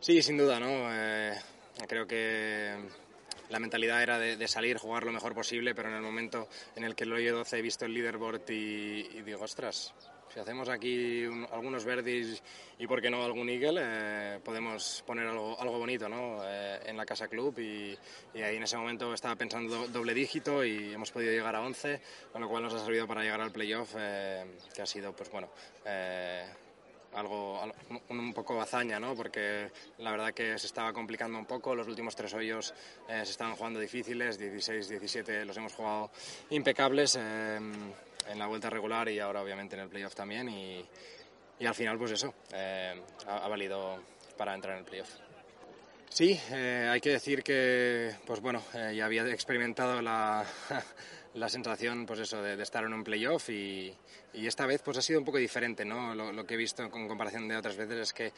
Sí sin duda no creo que la mentalidad era de, salir, jugar lo mejor posible, pero en el momento en el que el hoyo 12 he visto el leaderboard y, y digo, ostras, si hacemos aquí un, algunos verdes y por qué no algún eagle, eh, podemos poner algo, algo bonito ¿no? Eh, en la casa club y, y, ahí en ese momento estaba pensando doble dígito y hemos podido llegar a 11, con lo cual nos ha servido para llegar al playoff, eh, que ha sido, pues bueno, algo, un poco hazaña, ¿no? porque la verdad que se estaba complicando un poco, los últimos tres hoyos eh, se estaban jugando difíciles, 16, 17 los hemos jugado impecables eh, en la vuelta regular y ahora obviamente en el playoff también y, y al final pues eso, eh, ha, ha, valido para entrar en el playoff. Sí, hay que decir que pues bueno, ya había experimentado la la sensación pues eso de, de estar en un playoff y, y, esta vez pues ha sido un poco diferente no lo, lo, que he visto con comparación de otras veces es que eh,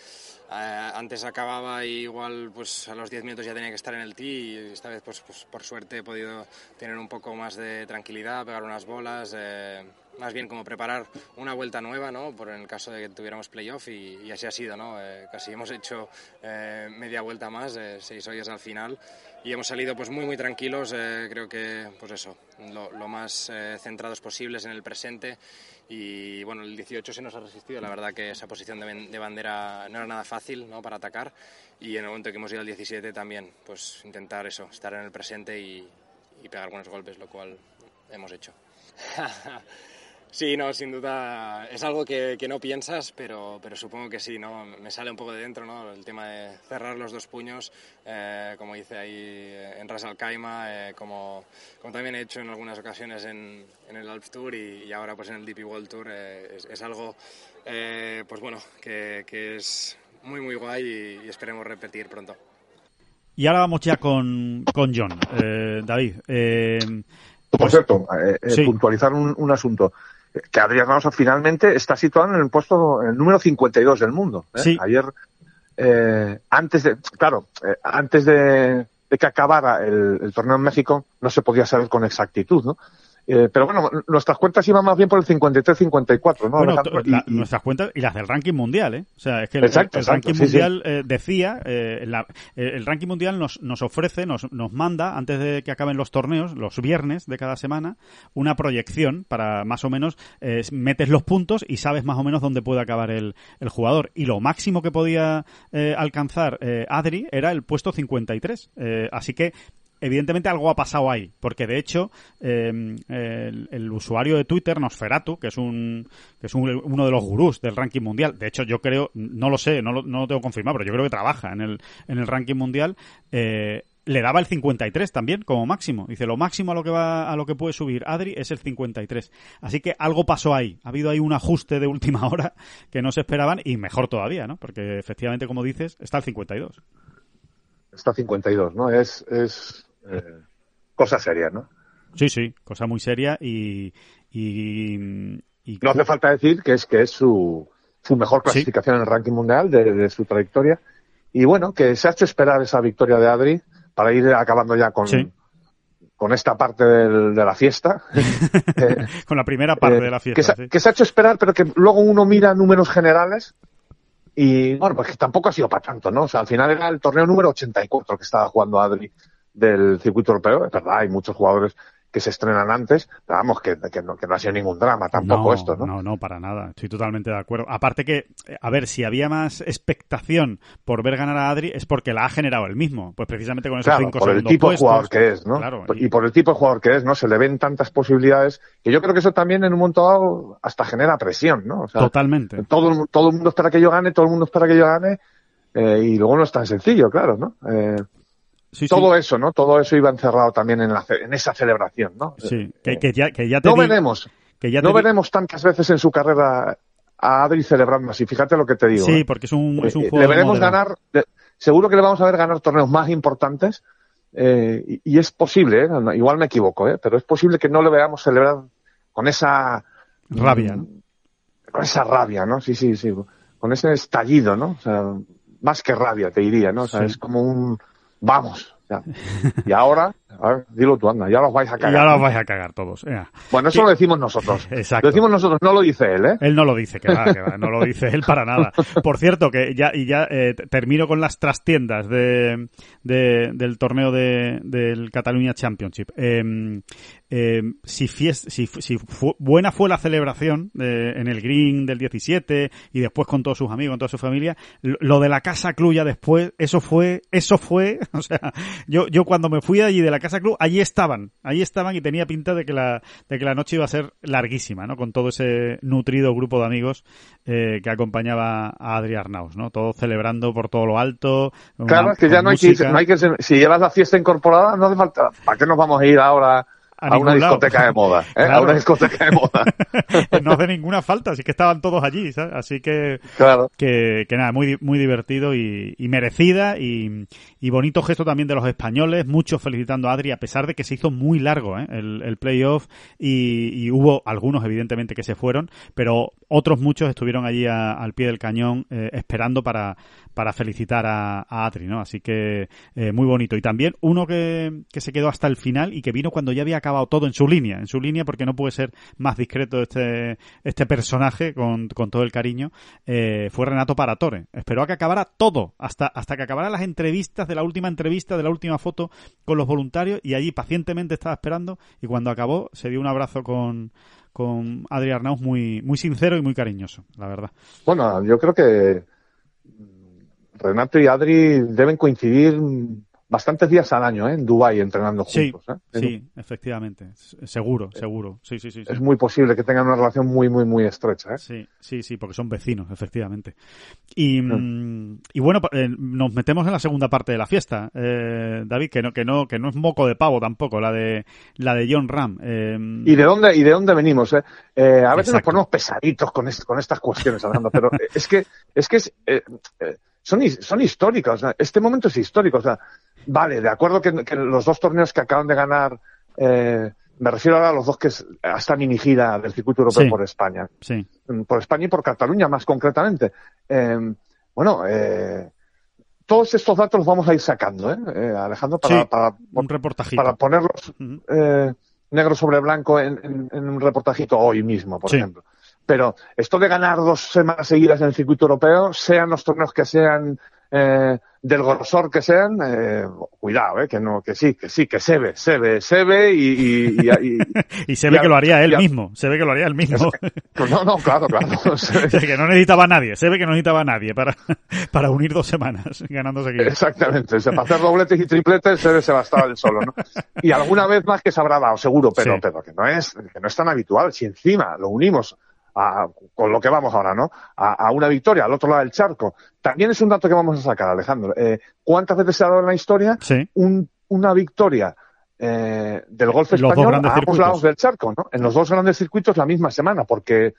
antes acababa y igual pues a los 10 minutos ya tenía que estar en el tee y esta vez pues, pues por suerte he podido tener un poco más de tranquilidad pegar unas bolas eh, más bien como preparar una vuelta nueva, ¿no? Por el caso de que tuviéramos playoff y, y así ha sido, ¿no? Eh, casi hemos hecho eh, media vuelta más, eh, seis hoyos al final y hemos salido pues muy muy tranquilos, eh, creo que pues eso, lo, lo más eh, centrados posibles en el presente y bueno, el 18 se nos ha resistido, la verdad que esa posición de, de bandera no era nada fácil, ¿no? Para atacar y en el momento que hemos ido al 17 también, pues intentar eso, estar en el presente y, y pegar buenos golpes, lo cual hemos hecho. (laughs) Sí, no, sin duda es algo que, que, no piensas, pero, pero supongo que sí, ¿no? Me sale un poco de dentro, ¿no? El tema de cerrar los dos puños, eh, como hice ahí en Ras Al Khaimah, eh, como, como también he hecho en algunas ocasiones en, en el Alps Tour y, y, ahora pues en el DP World Tour, eh, es, es, algo, eh, pues bueno, que, que, es muy, muy guay y, y, esperemos repetir pronto. Y ahora vamos ya con, con John, eh, David. Por pues, cierto, sí. puntualizar un, un asunto que Adrián Ramos finalmente está situado en el puesto, en el número 52 del mundo. ¿eh? Sí. Ayer, eh, antes de, claro, eh, antes de, de que acabara el, el torneo en México no se podía saber con exactitud, ¿no? Eh, pero bueno, nuestras cuentas iban más bien por el 53-54, ¿no? Bueno, la- Y- nuestras cuentas y las del ranking mundial, ¿eh? O sea, es que el, Exacto, el exacto, ranking sí, sí. mundial eh, decía, eh, la- eh, el ranking mundial nos, nos ofrece, nos, nos manda, antes de que acaben los torneos, los viernes de cada semana, una proyección para más o menos, eh, metes los puntos y sabes más o menos dónde puede acabar el, el jugador. Y lo máximo que podía alcanzar Adri era el puesto 53. Eh, así que evidentemente algo ha pasado ahí, porque de hecho eh, el, el usuario de Twitter, Nosferatu, que es un que es un- uno de los gurús del ranking mundial, de hecho yo creo, no lo sé, no lo, no lo tengo confirmado, pero yo creo que trabaja en el, en el ranking mundial, eh, le daba el 53 también como máximo. Dice, lo máximo a lo que va a lo que puede subir Adri es el 53. Así que algo pasó ahí. Ha habido ahí un ajuste de última (laughs) hora que no se esperaban y mejor todavía, ¿no? Porque efectivamente, como dices, está el 52. Está 52, ¿no? Es, es eh, cosa seria, ¿no? Sí, sí, cosa muy seria y... y, y- No hace falta decir que es que es su, su mejor clasificación en el ranking mundial de, de su trayectoria. Y bueno, que se ha hecho esperar esa victoria de Adri para ir acabando ya con, Sí. con esta parte del- de la fiesta. (laughs) (laughs) Eh, Con la primera parte eh, de la que, fiesta. se, sí. que se ha hecho esperar, pero que luego uno mira números generales y, bueno, pues que tampoco ha sido para tanto, ¿no? O sea, al final era el torneo número 84 que estaba jugando Adri del circuito europeo. Es verdad, hay muchos jugadores que se estrenan antes, pero vamos, que, que, no, que no ha sido ningún drama tampoco esto, ¿no? No, no, para nada. Estoy totalmente de acuerdo. Aparte que, a ver, si había más expectación por ver ganar a Adri es porque la ha generado él mismo. Pues precisamente con esos Claro, cinco por el tipo de jugador que es, ¿no? Claro, y, por el tipo de jugador que es, ¿no? Se le ven tantas posibilidades que yo creo que eso también en un momento dado hasta genera presión, ¿no? O sea, Totalmente. todo, el- todo el mundo espera que yo gane, todo el mundo espera que yo gane, eh, y luego no es tan sencillo, claro, ¿no? Eh, Sí, sí. todo eso, ¿no? Todo eso iba encerrado también en, la, en esa celebración, ¿no? Sí, que, que ya, que ya te no di- veremos, que ya te no di- veremos tantas veces en su carrera a Adri celebrando así. Fíjate lo que te digo. Sí, ¿eh? porque es un, es un Eh, juego le veremos ganar, le- seguro que le vamos a ver ganar torneos más importantes eh, y, y es posible, ¿eh? No, igual me equivoco, ¿eh? pero es posible que no le veamos celebrar con esa rabia. mm, con esa rabia, ¿no? Sí, sí, sí, con ese estallido, ¿no? O sea, más que rabia, te diría, ¿no? O sea, Sí. es como un vamos. ya. Y ahora, a ver, dilo tú, anda, ya los vais a cagar. ahora ¿no? os vais a cagar todos. Bueno, eso lo decimos nosotros. (laughs) Exacto. Lo decimos nosotros, no lo dice él, ¿eh? Él no lo dice, que va, que va, no lo dice él para nada. (laughs) Por cierto, que ya, y ya eh, termino con las trastiendas de, de- del torneo de, del Catalunya Championship. Eh, eh, si, fies- si, si fu- buena fue la celebración de- en el Green del 17 y después con todos sus amigos, con toda su familia, lo, lo de la Casa Club ya después, eso fue, eso fue, (laughs) o sea, yo, yo cuando me fui allí de la Casa Club, allí estaban, allí estaban y tenía pinta de que la, de que la noche iba a ser larguísima, ¿no? Con todo ese nutrido grupo de amigos eh, que acompañaba a Adri Arnaus, ¿no? Todos celebrando por todo lo alto. Claro, una- es que ya no hay que, no hay que si llevas la fiesta incorporada, no hace falta. ¿Para qué nos vamos a ir ahora A a, una discoteca de moda? ¿eh? A una discoteca de moda. (laughs) no hace ninguna falta, así que estaban todos allí, ¿sabes? Así que, Claro. que, que nada, muy, muy divertido y, y merecida y, y bonito gesto también de los españoles, muchos felicitando a Adri, a pesar de que se hizo muy largo ¿eh? el, el playoff y, y hubo algunos evidentemente que se fueron, pero otros muchos estuvieron allí a- al pie del cañón eh, esperando para, para felicitar a, a Adri, ¿no? Así que eh, muy bonito. Y también uno que, que se quedó hasta el final y que vino cuando ya había acabado todo en su línea, en su línea porque no puede ser más discreto este, este personaje con, con todo el cariño, eh, fue Renato Paratore. Esperó a que acabara todo, hasta, hasta que acabaran las entrevistas de la última entrevista, de la última foto con los voluntarios y allí pacientemente estaba esperando y cuando acabó se dio un abrazo con, con Adri Arnaus muy, muy sincero y muy cariñoso, la verdad. Bueno, yo creo que Renato y Adri deben coincidir bastantes días al año ¿eh? en Dubái entrenando Sí, juntos. ¿eh? sí, efectivamente. Seguro, seguro. Sí, sí, sí. sí. Es muy posible que tengan una relación muy, muy, muy estrecha. ¿eh? Sí, sí, sí, porque son vecinos, efectivamente. Y, mm, y bueno, eh, nos metemos en la segunda parte de la fiesta, eh, David, que no, que no, que no es moco de pavo tampoco, la de la de John Ram. eh, ¿Y de dónde, y de dónde venimos? eh? Eh, a veces nos ponemos pesaditos con, est- con estas cuestiones, Arnaldo, pero es que, es que es, eh, eh, son, son históricos. o sea, este momento es histórico. O sea, vale, de acuerdo que, que los dos torneos que acaban de ganar, eh, me refiero ahora a los dos que es, a esta mini gira del circuito europeo Sí. por España. sí, Mm, por España y por Cataluña más concretamente. Eh, bueno, eh, todos estos datos los vamos a ir sacando, ¿eh, eh, Alejandro? Para, Sí, para, un para ponerlos eh, negro sobre blanco en, en- en un reportajito hoy mismo, por Sí. ejemplo. Pero esto de ganar dos semanas seguidas en el circuito europeo, sean los torneos que sean eh, del grosor que sean, eh, cuidado, eh, que no, que sí, que sí, que se ve, se ve, se ve y, y- y- (laughs) se ve que lo haría él mismo. Se ve que lo haría él mismo. (laughs) pues no, no, claro, claro. (laughs) Se ve- que no necesitaba a nadie. Se ve que no necesitaba a nadie para, para unir dos semanas ganando seguidas. Exactamente, o sea, para hacer dobletes y tripletes se, se bastaba el solo, ¿no? Y alguna vez más que se habrá dado, seguro, pero, Sí. pero que no es, que no es tan habitual. Si encima lo unimos a- con lo que vamos ahora, ¿no? A, a una victoria al otro lado del charco. También es un dato que vamos a sacar, Alejandro. Eh, ¿Cuántas veces se ha dado en la historia Sí. un- una victoria eh, del golf los dos español grandes a ambos circuitos. lados del charco, ¿no? En los dos grandes circuitos la misma semana, porque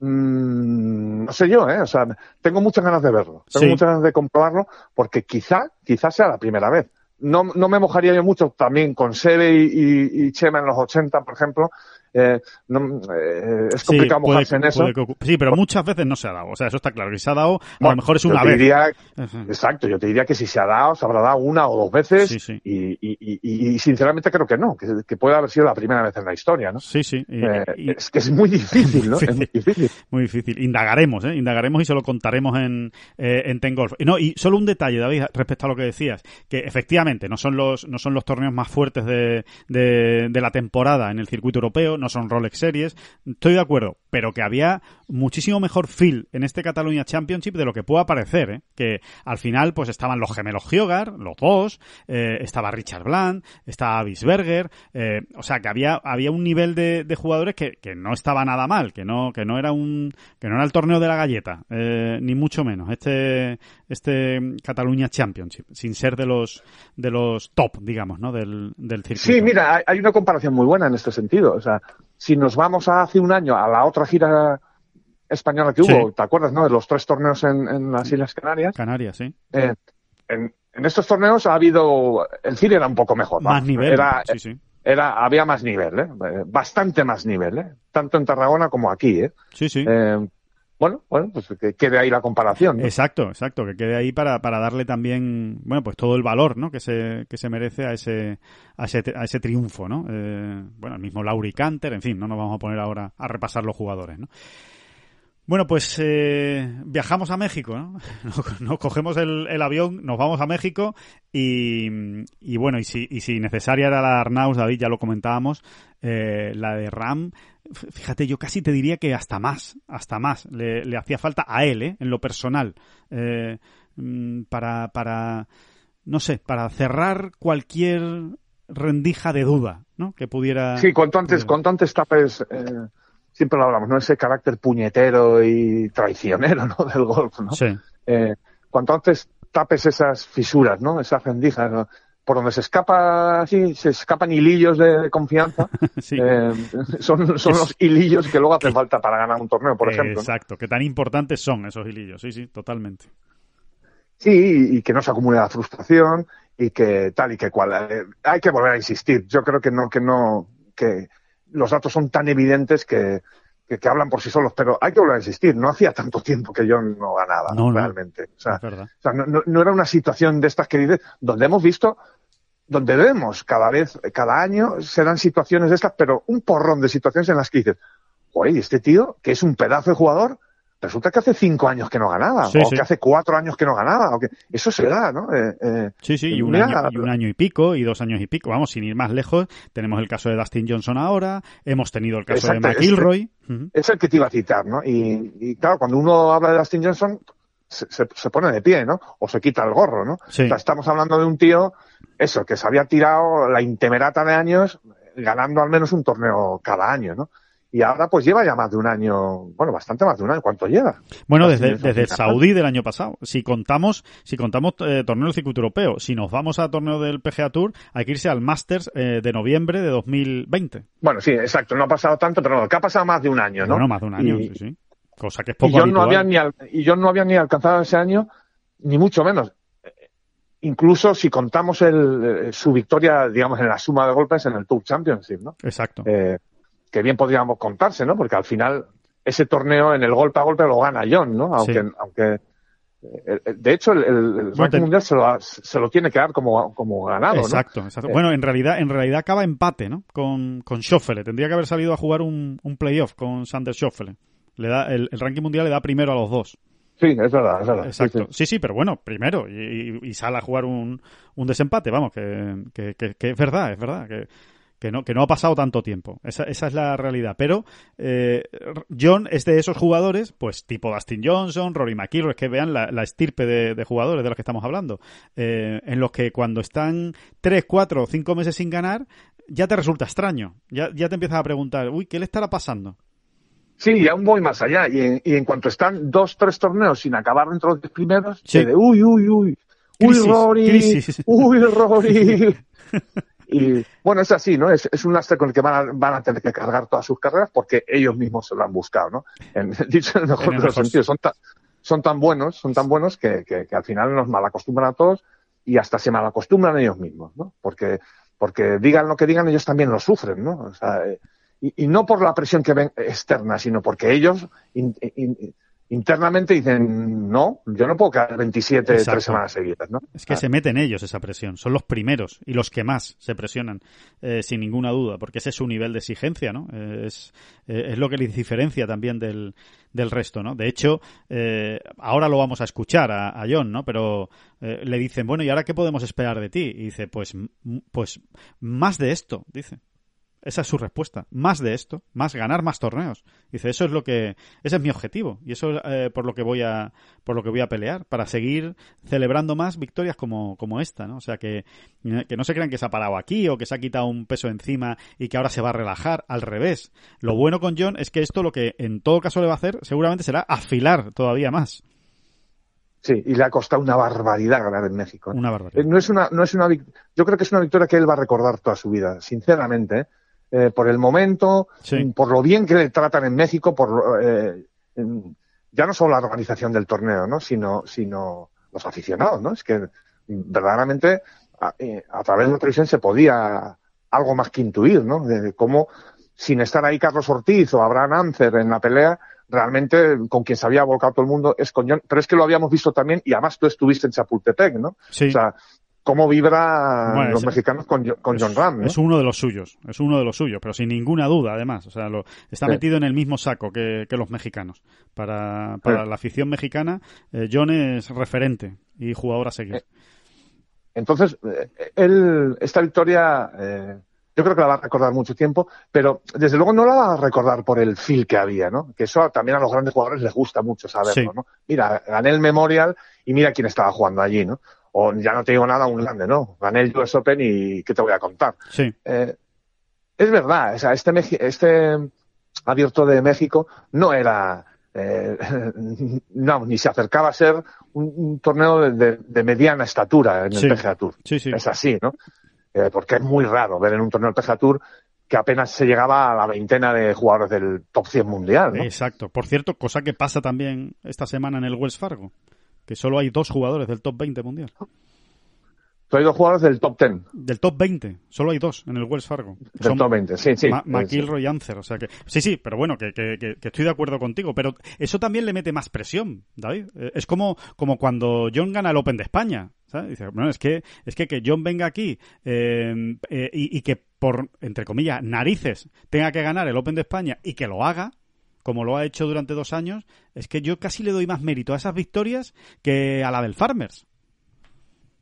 mm, no sé yo, ¿eh? O sea, tengo muchas ganas de verlo, tengo Sí. muchas ganas de comprobarlo, porque quizá, quizá sea la primera vez. No, no me mojaría yo mucho también con Seve y, y- y Chema en los 80, por ejemplo. Eh, no, eh, es complicado mojarse que- en eso. puede sí, pero muchas veces no se ha dado. O sea, eso está claro. Que se ha dado, a lo mejor es una vez. diría-. Exacto, yo te diría que si se ha dado, se habrá dado una o dos veces Sí, sí. Y, y- y- y sinceramente creo que no, que, que puede haber sido la primera vez en la historia, ¿no? Sí, sí. Eh, es que es muy difícil, ¿no? (laughs) Es muy difícil. Muy difícil. Indagaremos, ¿eh? Indagaremos y se lo contaremos en, en Ten Golf. Y No, y solo un detalle, David, respecto a lo que decías, que efectivamente no son los, no son los torneos más fuertes de, de, de la temporada en el circuito europeo, no son Rolex Series, estoy de acuerdo, pero que había muchísimo mejor feel en este Cataluña Championship de lo que pueda parecer, ¿eh? Que al final, pues estaban los gemelos Hyogar, los dos, eh, estaba Richard Bland, estaba Bisberger, eh, o sea que había, había un nivel de, jugadores que, que no estaba nada mal, que no, que no era un, que no era el torneo de la galleta, eh, ni mucho menos, este, este Cataluña Championship, sin ser de los, de los top, digamos, ¿no? Del, del circuito. Sí, mira, hay una comparación muy buena en este sentido. O sea, si nos vamos a hace un año a la otra gira española que Sí. hubo, ¿te acuerdas, no? De los tres torneos en, en las Islas Canarias. Canarias, sí. Eh, en, en estos torneos ha habido, el cine era un poco mejor. Más vamos. nivel. Era, sí, sí. era, había más nivel, ¿eh? Eh, Bastante más nivel, ¿eh? Tanto en Tarragona como aquí, ¿eh? Sí, sí. Eh, bueno, bueno, pues que quede ahí la comparación. Exacto, exacto, que quede ahí para, para darle también, bueno, pues todo el valor, ¿no? Que se, que se merece a ese, a ese, triunfo, ¿no? Eh, bueno, el mismo Lauri Canter, en fin, no nos vamos a poner ahora a repasar los jugadores, ¿no? Bueno, pues eh, viajamos a México, ¿no? (laughs) Nos, cogemos el, el avión, nos vamos a México y, y bueno, y si, y si necesaria era la Arnaus, David, ya lo comentábamos, eh, la de Ram, fíjate, yo casi te diría que hasta más, hasta más, le, le hacía falta a él, ¿eh? En lo personal, eh, mm, para, para, no sé, para cerrar cualquier rendija de duda, ¿no? Que pudiera... Sí, cuanto antes, pudiera- cuanto antes tapes, eh, siempre lo hablamos, ¿no? Ese carácter puñetero y traicionero, (laughs) ¿no? Del golf, ¿no? Sí, Eh, cuanto antes tapes esas fisuras, ¿no? Esas rendijas, ¿no? Por donde se escapa, sí, se escapan hilillos de, confianza, (laughs) sí. eh, son, son Es- los hilillos que luego hacen falta para ganar un torneo, por ejemplo. ¿no? Exacto, que tan importantes son esos hilillos, sí, sí, totalmente. Sí, y, y que no se acumule la frustración y que tal y que cual. Eh, hay que volver a insistir. Yo creo que no, que no, que los datos son tan evidentes que, que, que hablan por sí solos, pero hay que volver a insistir. No hacía tanto tiempo que yo no ganaba, No, no. realmente. O sea, o sea, no, no- no era una situación de estas que dices, donde hemos visto, donde vemos cada vez, cada año, se dan situaciones de estas, pero un porrón de situaciones en las que dices, oye, este tío, que es un pedazo de jugador, resulta que hace cinco años que no ganaba, Sí, o sí. que hace cuatro años que no ganaba, o que eso se da, ¿no? Eh, eh, Sí, sí, y un, mira, año, y un año y pico, y dos años y pico. Vamos, sin ir más lejos, tenemos el caso de Dustin Johnson ahora, hemos tenido el caso Exacto, de McIlroy. Es el que te iba a citar, ¿no? Y, y claro, cuando uno habla de Dustin Johnson, se, se- se pone de pie, ¿no? O se quita el gorro, ¿no? Sí. O sea, estamos hablando de un tío, eso, que se había tirado la intemerata de años ganando al menos un torneo cada año, ¿no? Y ahora pues lleva ya más de un año, bueno, bastante más de un año. ¿Cuánto lleva? Bueno, desde, desde Saudí del año pasado. Si contamos, si contamos eh, torneo del circuito europeo, si nos vamos a torneo del PGA Tour, hay que irse al Masters eh, de noviembre de 2020. Bueno, sí, exacto, no ha pasado tanto, pero no, que ha pasado más de un año, ¿no? Bueno, más de un año, Y- sí, sí. Cosa que es y poco yo no había ni al- y yo no había ni alcanzado ese año ni mucho menos Eh, incluso si contamos el, su victoria digamos en la suma de golpes en el Tour Championship no Exacto. Eh, que bien podríamos contarse no porque al final ese torneo en el golpe a golpe lo gana John no aunque Sí. aunque eh, eh, de hecho, el, ranking mundial se lo, se lo tiene que dar como, como ganado, ¿no? Exacto, exacto. Eh, Bueno, en realidad, en realidad acaba empate, ¿no? Con, con Schoffele. Tendría que haber salido a jugar un, un playoff con Sander Schoffele. Le da, el, el ranking mundial le da primero a los dos. Sí, es verdad, es verdad. Exacto. Sí, sí. Sí, sí, pero bueno, primero. Y, y- y sale a jugar un, un desempate, vamos, que, que, que- que es verdad, es verdad. Que, que no, que no ha pasado tanto tiempo. Esa, esa es la realidad. Pero eh, John es de esos jugadores, pues tipo Dustin Johnson, Rory McIlroy, que vean la, la estirpe de, de jugadores de los que estamos hablando, eh, en los que cuando están 3, 4 o 5 meses sin ganar, ya te resulta extraño. Ya, ya te empiezas a preguntar, uy, ¿qué le estará pasando? Sí, aún voy más allá. Y en, y en cuanto están dos, tres torneos sin acabar dentro de los primeros, Sí. de uy, uy, uy, Crisis, uy, Rory, crisis. uy, Rory. (laughs) (laughs) y bueno, es así, ¿no? Es, es un lastre con el que van a, van a tener que cargar todas sus carreras porque ellos mismos se lo han buscado, ¿no? En, (laughs) dicho en el mejor En el de los mejor. sentidos, son, tan son tan buenos, son tan buenos que, que, que al final nos malacostumbran a todos y hasta se malacostumbran ellos mismos, ¿no? Porque, porque digan lo que digan, ellos también lo sufren, ¿no? O sea, eh, y, y no por la presión que ven externa, sino porque ellos in- in- internamente dicen, no, yo no puedo quedar 27 Exacto. tres semanas seguidas, ¿no? Es que se meten ellos esa presión, son los primeros y los que más se presionan, eh, sin ninguna duda, porque ese es su nivel de exigencia, ¿no? Eh, es, eh, es lo que les diferencia también del, del resto, ¿no? De hecho, eh, ahora lo vamos a escuchar a, a John, ¿no? Pero le dicen, bueno, ¿y ahora qué podemos esperar de ti? Y dice, pues, pues más de esto, dice. Esa es su respuesta. Más de esto, más ganar más torneos. Dice, eso es lo que, ese es mi objetivo y eso es eh, por lo que voy a, por lo que voy a pelear para seguir celebrando más victorias como, como esta, ¿no? O sea que, eh, que no se crean que se ha parado aquí o que se ha quitado un peso encima y que ahora se va a relajar. Al revés. Lo bueno con John es que esto lo que en todo caso le va a hacer seguramente será afilar todavía más. Sí, y le ha costado una barbaridad ganar en México. ¿eh? Una Eh, barbaridad. No es una, no es una, yo creo que es una victoria que él va a recordar toda su vida, sinceramente, ¿eh? Eh, por el momento, Sí. mm, por lo bien que le tratan en México, por eh, ya no solo la organización del torneo, ¿no? Sino, sino los aficionados, ¿no? Es que mm, verdaderamente a, eh, a través de la televisión se podía algo más que intuir, ¿no? De cómo sin estar ahí Carlos Ortiz o Abraham Ancer en la pelea, realmente con quien se había volcado todo el mundo es con John. Pero es que lo habíamos visto también, y además tú estuviste en Chapultepec, ¿no? Sí. O sea, cómo vibra Bueno, los es- mexicanos con, Jo- con John Ram, ¿no? Es uno de los suyos, es uno de los suyos, pero sin ninguna duda, además. O sea, lo, está Sí. metido en el mismo saco que, que los mexicanos. Para, para Sí. la afición mexicana, eh, John es referente y jugador a seguir. Eh, Entonces, eh, él, esta victoria, eh, yo creo que la va a recordar mucho tiempo, pero desde luego no la va a recordar por el feel que había, ¿no? Que eso también a los grandes jugadores les gusta mucho saberlo, Sí. ¿no? Mira, gané el Memorial y mira quién estaba jugando allí, ¿no? O ya no te digo nada, un grande, ¿no? Gané el US Open y ¿qué te voy a contar? Sí, Eh, es verdad, o sea, este, este abierto de México no era, eh, (laughs) no, ni se acercaba a ser un, un torneo de, de- de mediana estatura en el. PGA Tour. sí, sí. Es así, ¿no? Eh, porque es muy raro ver en un torneo del PGA Tour que apenas se llegaba a la veintena de jugadores del top 100 mundial, ¿no? Exacto. Por cierto, cosa que pasa también esta semana en el Wells Fargo, que solo hay dos jugadores del top 20 mundial. Soy dos jugadores del top 10, Del top 20, solo hay dos en el Wells Fargo. del Son top 20, sí, sí. Ma- McIlroy y Ancer, o sea que sí, sí, pero bueno, que, que, que- estoy de acuerdo contigo, pero eso también le mete más presión, David. Eh, Es como, como cuando John gana el Open de España, ¿sabes? Dice, bueno, es que, es que que John venga aquí eh, eh, y, y que por, entre comillas, narices tenga que ganar el Open de España y que lo haga, como lo ha hecho durante dos años, es que yo casi le doy más mérito a esas victorias que a la del Farmers.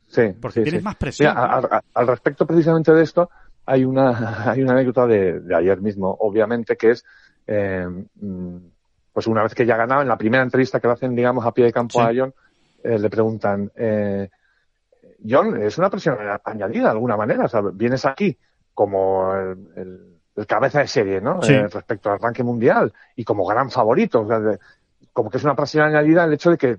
Sí, Porque sí, tienes sí. más presión. Mira, a- a- al respecto precisamente de esto, hay una, (laughs) hay una anécdota de, de ayer mismo, obviamente, que es, eh, mm, pues una vez que ya ha ganado, en la primera entrevista que le hacen, digamos, a pie de campo Sí. a John, eh, le preguntan, eh, John, es una presión añadida de alguna manera, o sea, vienes aquí como el, el- el cabeza de serie, ¿no? Sí. Eh, respecto al ranking mundial y como gran favorito, o sea, de- como que es una presión añadida el hecho de que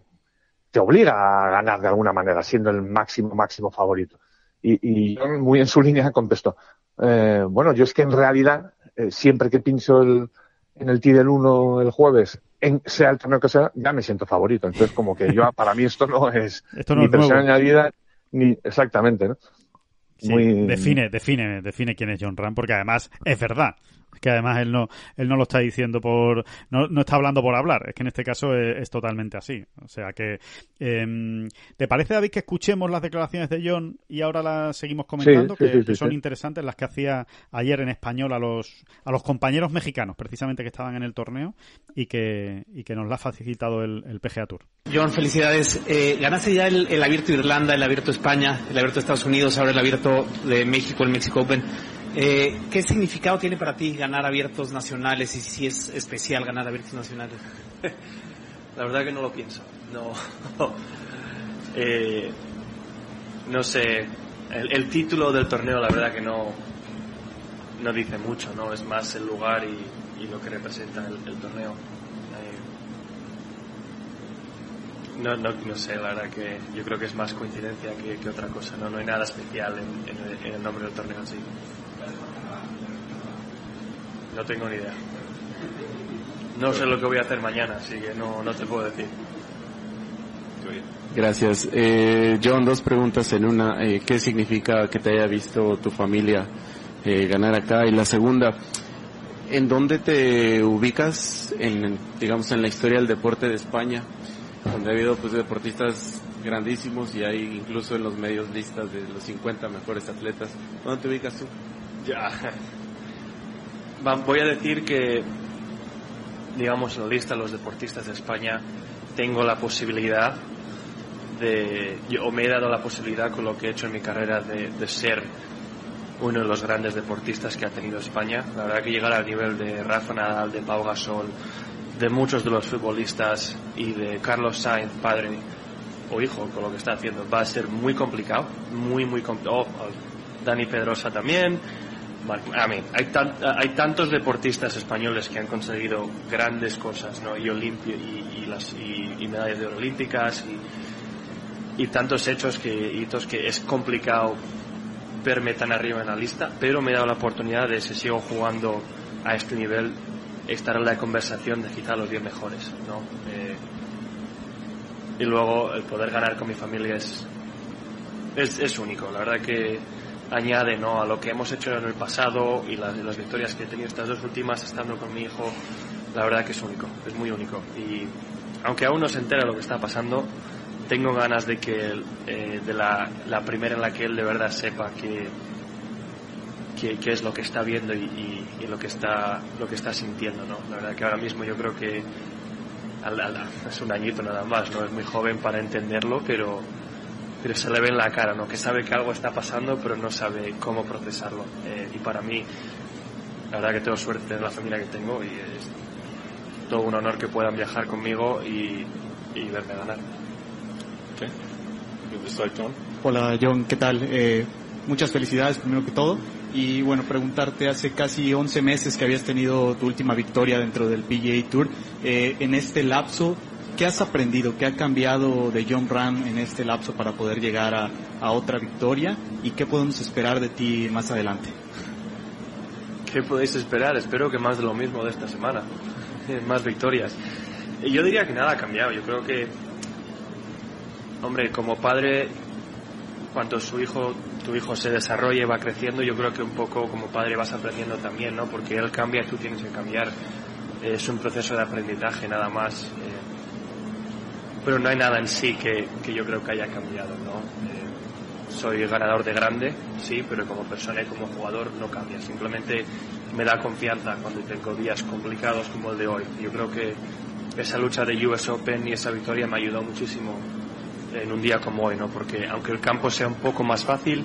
te obliga a ganar de alguna manera, siendo el máximo, máximo favorito. Y, y muy en su (laughs) línea, contestó, eh, bueno, yo es que en realidad, eh, siempre que pincho el, en el T del 1 el jueves, en, sea el torneo que sea, ya me siento favorito. Entonces, como que yo, (laughs) para mí esto no es Esto no ni es añadida, ni exactamente, ¿no? Sí, Muy- define, define, define quién es John Ram, porque además es verdad. Que además él no él no lo está diciendo por no, no está hablando por hablar es que en este caso es, totalmente así. O sea que em, te parece David que escuchemos las declaraciones de John y ahora las seguimos comentando que, son interesantes las que hacía ayer en español a los a los compañeros mexicanos precisamente que estaban en el torneo y que y que nos la ha facilitado el, el PGA Tour John felicidades. Eh, ganaste ya el, el abierto Irlanda el abierto España el abierto Estados Unidos ahora el abierto de México el Mexico Open eh, ¿Qué significado tiene para ti ganar abiertos nacionales y si es especial ganar abiertos nacionales? (laughs) La verdad que no lo pienso. No, (laughs) eh, no sé. El, título del torneo, la verdad que no, no dice mucho, ¿no? Es más el lugar y, lo que representa el, torneo. Eh, no, no, no, sé, la verdad que yo creo que es más coincidencia que, otra cosa, ¿no? No hay nada especial en, en el nombre del torneo en sí. No tengo ni idea. No sé lo que voy a hacer mañana, así que no, no te puedo decir. Gracias. Eh, John, dos preguntas en una. Eh, ¿Qué significa que te haya visto tu familia eh, ganar acá? Y la segunda, ¿en dónde te ubicas, en, digamos, en la historia del deporte de España? Donde ha habido pues, deportistas grandísimos y hay incluso en los medios listas de los 50 mejores atletas. ¿Dónde te ubicas tú? Ya. Voy a decir que, digamos, en la lista de los deportistas de España tengo la posibilidad de, o me he dado la posibilidad con lo que he hecho en mi carrera de, de ser uno de los grandes deportistas que ha tenido España. La verdad que llegar al nivel de Rafa Nadal, de Pau Gasol, de muchos de los futbolistas y de Carlos Sainz, padre o hijo, con lo que está haciendo, va a ser muy complicado, muy, muy complicado. Oh, Dani Pedrosa también, a mí, hay, hay tantos deportistas españoles que han conseguido grandes cosas, ¿no? Y, y, las, y, medallas de oro olímpicas y, tantos hechos que, hitos que es complicado verme tan arriba en la lista, pero me he dado la oportunidad de, si sigo jugando a este nivel, estar en la conversación de quizá los 10 mejores, ¿no? Eh, y luego el poder ganar con mi familia es, es único. La verdad que añade ¿no? a lo que hemos hecho en el pasado y las, las victorias que he tenido estas dos últimas estando con mi hijo, la verdad que es único, es muy único. Y aunque aún no se entera lo que está pasando, tengo ganas de que eh, de la, la, primera en la que él de verdad sepa que qué es lo que está viendo y, y, lo que está lo que está sintiendo no la verdad que ahora mismo yo creo que es un añito nada más no es muy joven para entenderlo pero pero se le ve en la cara, ¿no? Que sabe que algo está pasando, pero no sabe cómo procesarlo. Eh, y para mí, la verdad que tengo suerte en la familia que tengo y es todo un honor que puedan viajar conmigo y, y verme ganar. Hola John, ¿qué tal? Eh, muchas felicidades primero que todo. Y bueno, preguntarte, hace casi 11 meses que habías tenido tu última victoria dentro del PGA Tour. Eh, en este lapso, ¿Qué has aprendido? ¿Qué ha cambiado de John Ram en este lapso para poder llegar a, otra victoria? ¿Y qué podemos esperar de ti más adelante? ¿Qué podéis esperar? Espero que más de lo mismo de esta semana. más victorias. Yo diría que nada ha cambiado. Yo creo que, hombre, como padre, cuanto su hijo, tu hijo se desarrolle, va creciendo, yo creo que un poco como padre vas aprendiendo también, ¿no? Porque él cambia y tú tienes que cambiar. Es un proceso de aprendizaje nada más. Eh, pero no hay nada en sí que, que yo creo que haya cambiado, ¿no? Eh, soy ganador de grande, sí, pero como persona y como jugador no cambia. Simplemente me da confianza cuando tengo días complicados como el de hoy. Yo creo que esa lucha de US Open y esa victoria me ayudó muchísimo en un día como hoy, ¿no? Porque aunque el campo sea un poco más fácil,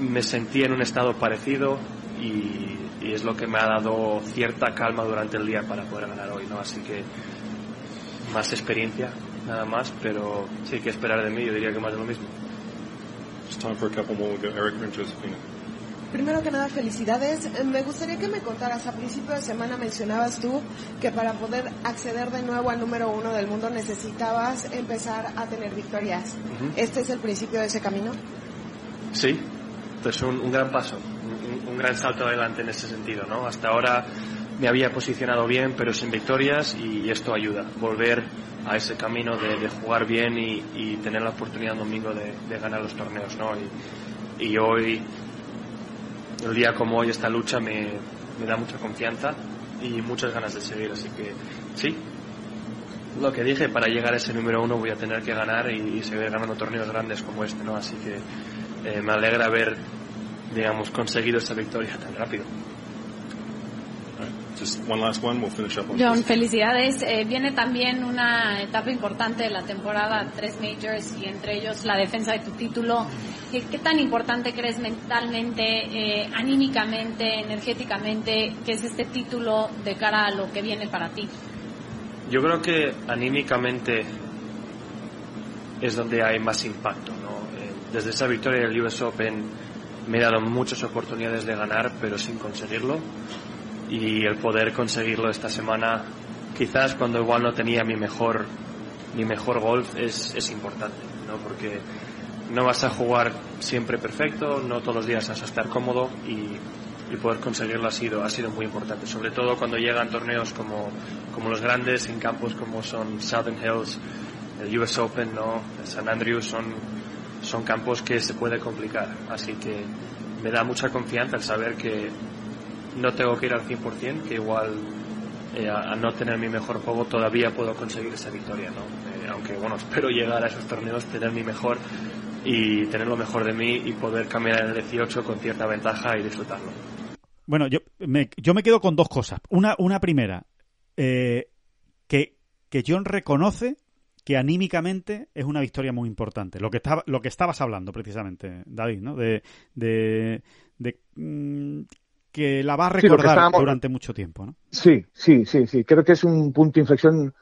me sentí en un estado parecido y, y es lo que me ha dado cierta calma durante el día para poder ganar hoy, ¿no? Así que más experiencia, nada más, pero sí hay que esperar de mí, yo diría que más de lo mismo. Primero que nada, felicidades. Eh, me gustaría que me contaras, a principio de semana mencionabas tú que para poder acceder de nuevo al número uno del mundo necesitabas empezar a tener victorias. ¿Este es el principio de ese camino? Sí, es un, un gran paso, un, un, gran salto adelante en ese sentido, ¿no? Hasta ahora me había posicionado bien, pero sin victorias, y, esto ayuda. Volver a ese camino de, jugar bien y, tener la oportunidad domingo de, ganar los torneos, ¿no? Y, hoy el día como hoy esta lucha me, da mucha confianza y muchas ganas de seguir, así que sí, lo que dije, para llegar a ese número uno voy a tener que ganar y, y seguir ganando torneos grandes como este, ¿no? Así que eh, me alegra haber, digamos, conseguido esta victoria tan rápido. Just one last one, we'll finish up on John, felicidades. Eh, viene también una etapa importante de la temporada, tres majors y entre ellos la defensa de tu título. ¿Qué, qué tan importante crees mentalmente, eh, anímicamente, energéticamente, que es este título de cara a lo que viene para ti? Yo creo que anímicamente es donde hay más impacto. ¿no? Eh, desde esa victoria del US Open me he dado muchas oportunidades de ganar, pero sin conseguirlo. Y el poder conseguirlo esta semana, quizás cuando igual no tenía mi mejor, mi mejor golf, es, es importante, ¿no? porque no vas a jugar siempre perfecto, no todos los días vas a estar cómodo y, y poder conseguirlo ha sido, ha sido muy importante, sobre todo cuando llegan torneos como, como los grandes en campos como son Southern Hills, el US Open, ¿no? San Andrews, son, son campos que se puede complicar, así que me da mucha confianza el saber que no tengo que ir al 100%, que igual eh, a, a no tener mi mejor juego todavía puedo conseguir esa victoria, ¿no? Eh, aunque bueno, (laughs) espero llegar a esos torneos, tener mi mejor y tener lo mejor de mí y poder cambiar en el 18 con cierta ventaja y disfrutarlo. Bueno, yo me, yo me quedo con dos cosas. Una, una primera, eh, que, que John reconoce que anímicamente es una victoria muy importante. Lo que estaba, lo que estabas hablando precisamente, David, ¿no? De, de, de mm, que la va a recordar durante mucho tiempo, ¿no? Sí, sí, sí, sí. Creo que es un punto de inflexión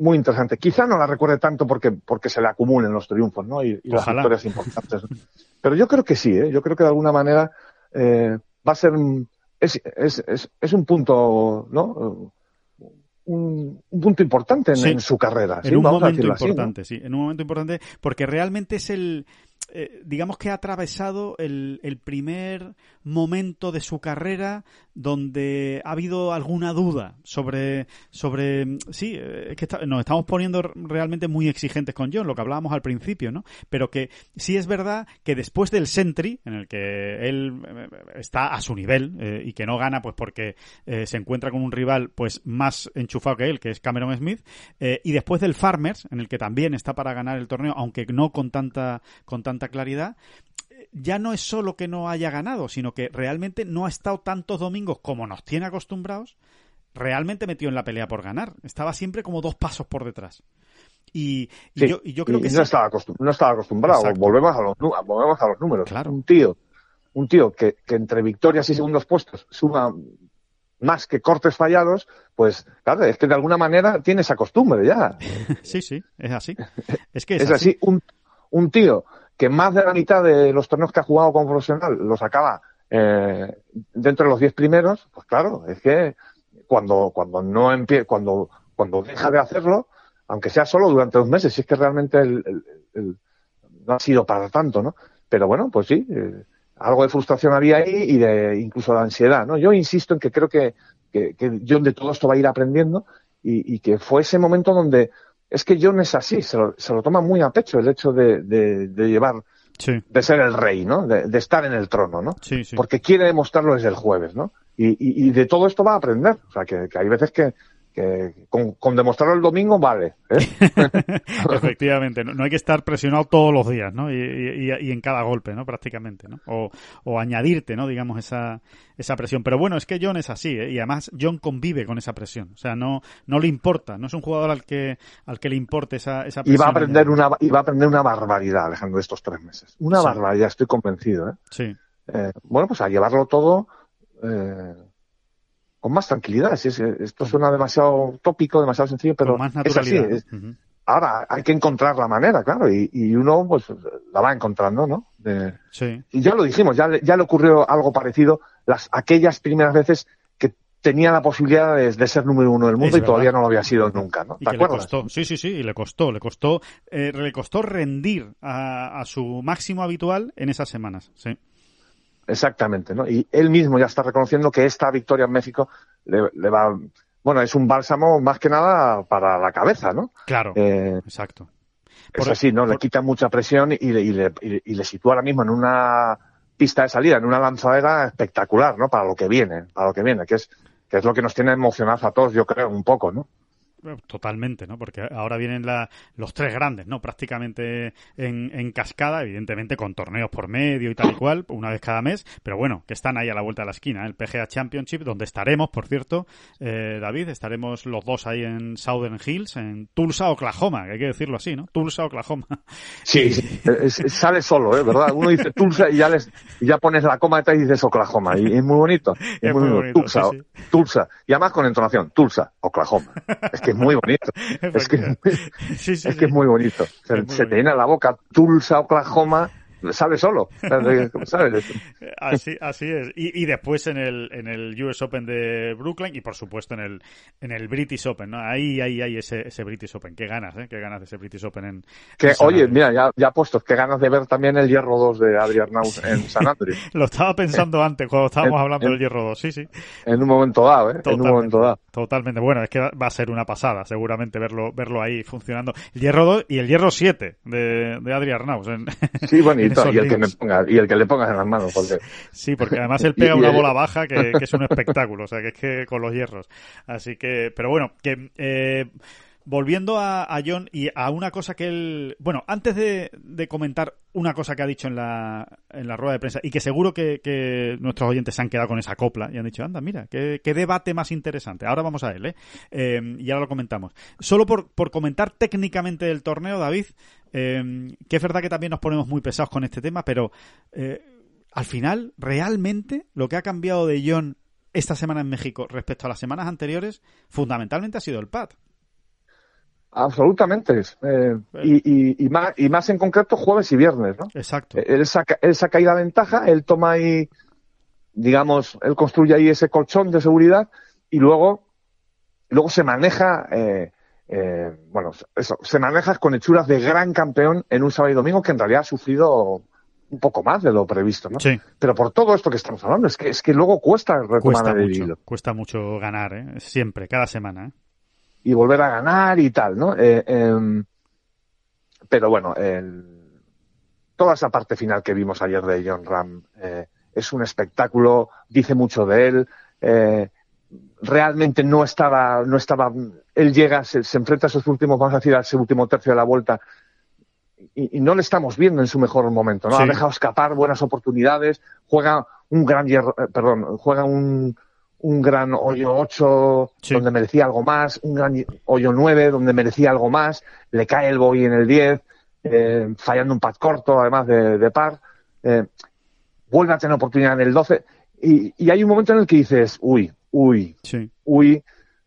muy interesante. Quizá no la recuerde tanto porque, porque se le acumulen los triunfos, ¿no? Y, y las victorias importantes. ¿no? Pero yo creo que sí, ¿eh? Yo creo que de alguna manera eh, va a ser es, es, es, es un punto, ¿no? Un, un punto importante en, Sí. en su carrera. ¿sí? En un Vamos momento decirlo así, ¿no? importante, sí. En un momento importante, porque realmente es el. Eh, digamos que ha atravesado el, el primer momento de su carrera donde ha habido alguna duda sobre. sobre sí, eh, es que está- nos estamos poniendo realmente muy exigentes con John, lo que hablábamos al principio, ¿no? Pero que sí es verdad que después del Sentry, en el que él eh, está a su nivel y que no gana, pues porque se encuentra con un rival pues más enchufado que él, que es Cameron Smith, y después del Farmers, en el que también está para ganar el torneo, aunque no con tanta, con tanta claridad, eh, ya no es solo que no haya ganado, sino que realmente no ha estado tantos domingos como nos tiene acostumbrados, realmente metido en la pelea por ganar. Estaba siempre como dos pasos por detrás. Y, y Sí, yo, y yo creo y que no, sí. estaba acostum- no estaba acostumbrado. Exacto. Volvemos a los, volvemos a los números. Un tío, un tío que, que entre victorias y segundos puestos suma más que cortes fallados, pues claro, es que de alguna manera tiene esa costumbre ya. (laughs) Sí, sí, es así. Es que es, Es así, un, un tío que más de la mitad de los torneos que ha jugado como profesional los acaba eh, dentro de los 10 primeros, pues claro, es que cuando, cuando no empie cuando, cuando deja de hacerlo, aunque sea solo durante dos meses, si es que realmente el, no ha sido para tanto, ¿no? Pero bueno, pues sí, eh, algo de frustración había ahí y de incluso de ansiedad, ¿no? Yo insisto en que creo que, que, John de todo esto va a ir aprendiendo y que fue ese momento donde es que John es así, se lo, se lo toma muy a pecho el hecho de, de, de llevar, de ser el rey, ¿no? De, de estar en el trono, ¿no? Sí, sí. Porque quiere demostrarlo desde el jueves, ¿no? Y, y, y de todo esto va a aprender. O sea, que, que hay veces que, que con, con demostrarlo el domingo vale. ¿eh? (laughs) Efectivamente, no, no hay que estar presionado todos los días, ¿no? Y, y- y- y en cada golpe, ¿no? Prácticamente, ¿no? O, o añadirte, ¿no? Digamos, esa, esa presión. Pero bueno, es que John es así, ¿eh? Y además John convive con esa presión. O sea, no, no le importa. No es un jugador al que, al que le importe esa, esa Y presión. va a aprender una, y va a aprender una barbaridad, Alejandro, estos tres meses. Una Sí. barbaridad, estoy convencido, ¿eh? Sí. Eh, bueno, pues a llevarlo todo eh, con más tranquilidad. Si es- esto suena demasiado tópico, demasiado sencillo, pero Con más es así. ahora hay que encontrar la manera, claro, y, y uno pues la va encontrando, ¿no? De- Sí. y ya lo dijimos, ya, le- ya le ocurrió algo parecido las aquellas primeras veces que tenía la posibilidad de, de ser número uno del mundo Es y todavía no lo había sido nunca, ¿no? Y ¿Te que le costó, sí, sí, sí, y le costó, le costó, eh, le costó rendir a, a su máximo habitual en esas semanas, sí. Exactamente, ¿no? Y él mismo ya está reconociendo que esta victoria en México le, le va, bueno, es un bálsamo más que nada para la cabeza, ¿no? Claro, Eh, exacto. es Por- así, ¿no? Le quita mucha presión y le, y, le, y le- y le sitúa ahora mismo en una pista de salida, en una lanzadera espectacular, ¿no? Para lo que viene, para lo que viene, que es, que es lo que nos tiene emocionados a todos, yo creo, un poco, ¿no? Totalmente, ¿no? Porque ahora vienen la, los tres grandes, ¿no? Prácticamente en, en, cascada, evidentemente con torneos por medio y tal y cual, una vez cada mes, pero bueno, que están ahí a la vuelta de la esquina, ¿eh? el PGA Championship, donde estaremos, por cierto, eh, David, estaremos los dos ahí en Southern Hills, en Tulsa, Oklahoma, que hay que decirlo así, ¿no? Tulsa, Oklahoma. Sí, (laughs) sale solo, ¿eh? ¿Verdad? Uno dice Tulsa y ya, les, ya pones la coma detrás y dices Oklahoma, y es muy bonito. Es, es muy, muy bonito. Tulsa, sí, sí. Tulsa, y además con entonación, Tulsa, Oklahoma. Es que es muy bonito. (laughs) Es que, sí, sí, es, que es muy bonito. Se, se te llena la boca Tulsa, Oklahoma, sale solo. (laughs) ¿Sabes? Así, así es. Y, y, después en el, en el US Open de Brooklyn y por supuesto en el, en el British Open, ¿no? Ahí, ahí, ahí ese, ese British Open. Qué ganas, ¿eh? Qué ganas de ese British Open en. Que, en oye, mira, ya, ya puesto, qué ganas de ver también el Hierro 2 de Adrián Naus en San Andrés. (laughs) Lo estaba pensando antes cuando estábamos En- hablando en- del Hierro 2, sí, sí. En un momento dado, ¿eh? En un momento dado. Totalmente. Bueno, es que va a ser una pasada, seguramente, verlo, verlo ahí funcionando. El Hierro 2 y el Hierro 7 de, de Adri Arnaus. En, Sí, bueno, y, y el que me links. ponga, y el que le pongas en las manos, porque (laughs) Sí, porque además (laughs) él pega una bola baja que, (laughs) que es un espectáculo, o sea, que es que con los hierros. Así que, pero bueno, que eh, volviendo a, a John y a una cosa que él, bueno, antes de, de comentar una cosa que ha dicho en la, en la rueda de prensa y que seguro que, que nuestros oyentes se han quedado con esa copla y han dicho, anda, mira, qué, qué debate más interesante. Ahora vamos a él, ¿eh? Eh, y ahora lo comentamos. Solo por, por comentar técnicamente del torneo, David, eh, que es verdad que también nos ponemos muy pesados con este tema, pero eh, al final, realmente, lo que ha cambiado de John esta semana en México respecto a las semanas anteriores, fundamentalmente ha sido el pad. absolutamente. Eh, y, y, y, más, y más en concreto jueves y viernes, ¿no? Exacto. Él saca, él saca ahí la ventaja, él toma ahí, digamos, él construye ahí ese colchón de seguridad y luego, luego se maneja, eh, eh, bueno, eso, se maneja con hechuras de gran campeón en un sábado y domingo que en realidad ha sufrido un poco más de lo previsto, ¿no? Sí. Pero por todo esto que estamos hablando, es que, es que luego cuesta retomar Cuesta el mucho, cuesta mucho ganar, ¿eh? Siempre, cada semana, ¿eh? y volver a ganar y tal, ¿no? Eh, em, pero bueno, el- toda esa parte final que vimos ayer de John Ram eh, es un espectáculo, dice mucho de él. eh, realmente no estaba, no estaba, él llega, se, se enfrenta a esos últimos, vamos a decir, a ese último tercio de la vuelta y, y no le estamos viendo en su mejor momento, ¿no? Sí. Ha dejado escapar buenas oportunidades, juega un gran hierro, eh, perdón, juega un, un gran hoyo 8 Sí. donde merecía algo más, un gran hoyo 9 donde merecía algo más, le cae el bogey en el 10, eh, fallando un pad corto además de, de par, eh, vuelve a tener oportunidad en el 12 y, y hay un momento en el que dices, uy, uy, Sí. uy,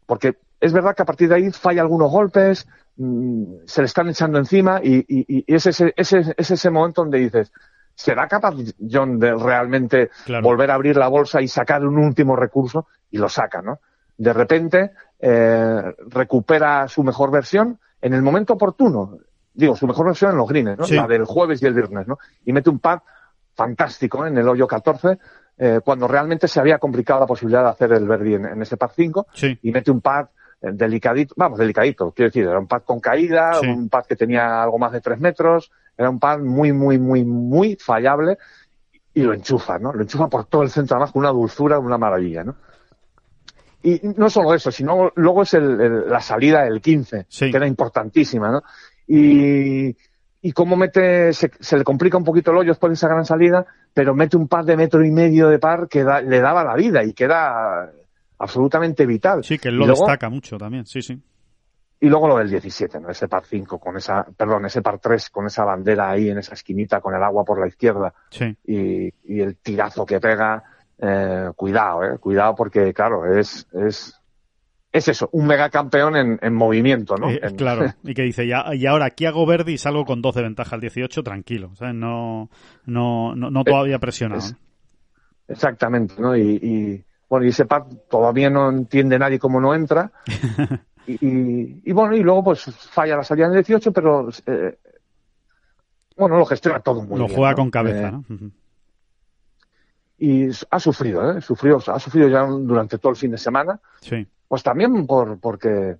porque es verdad que a partir de ahí falla algunos golpes, mm, se le están echando encima y, y- y es, ese, ese, es ese momento donde dices, ¿será capaz John de realmente Claro. volver a abrir la bolsa y sacar un último recurso? Y lo saca, ¿no? De repente eh, recupera su mejor versión en el momento oportuno. Digo, su mejor versión en los greens, ¿no? Sí. La del jueves y el viernes, ¿no? Y mete un pad fantástico ¿eh? en el hoyo 14, eh, cuando realmente se había complicado la posibilidad de hacer el birdie en, en ese pad 5 Sí. y mete un pad delicadito, vamos, delicadito, quiero decir, era un pad con caída, Sí. un pad que tenía algo más de tres metros, era un pad muy, muy, muy, muy fallable y lo enchufa, ¿no? Lo enchufa por todo el centro, además con una dulzura, una maravilla, ¿no? Y no solo eso, sino luego es el- el- la salida del 15, Sí. que era importantísima, ¿no? Y, y cómo mete, se, se le complica un poquito el hoyo después de esa gran salida, pero mete un par de metro y medio de par que da- le daba la vida y que era absolutamente vital. Sí, que él lo luego- destaca mucho también, sí, sí. y luego lo del 17, ¿no? Ese par 5 con esa, perdón, ese par 3 con esa bandera ahí en esa esquinita con el agua por la izquierda Sí. y, y el tirazo que pega, eh, cuidado, eh, cuidado porque claro, es, es, es eso, un megacampeón en, en movimiento, ¿no? Eh, claro, (laughs) y que dice, ya, y ahora aquí hago verde y salgo con 12 ventaja al 18, tranquilo, ¿sabes? No, no, no, no todavía presionado. es- Exactamente, ¿no? Y, y, bueno, y ese par todavía no entiende nadie cómo no entra. (laughs) y, y, y bueno, y luego pues falla la salida en el 18, pero eh, bueno, lo gestiona todo muy lo bien. juega ¿no? con cabeza, Eh, y ha sufrido, ¿eh? Sufrió, ha sufrido ya durante todo el fin de semana. Sí. Pues también por, porque,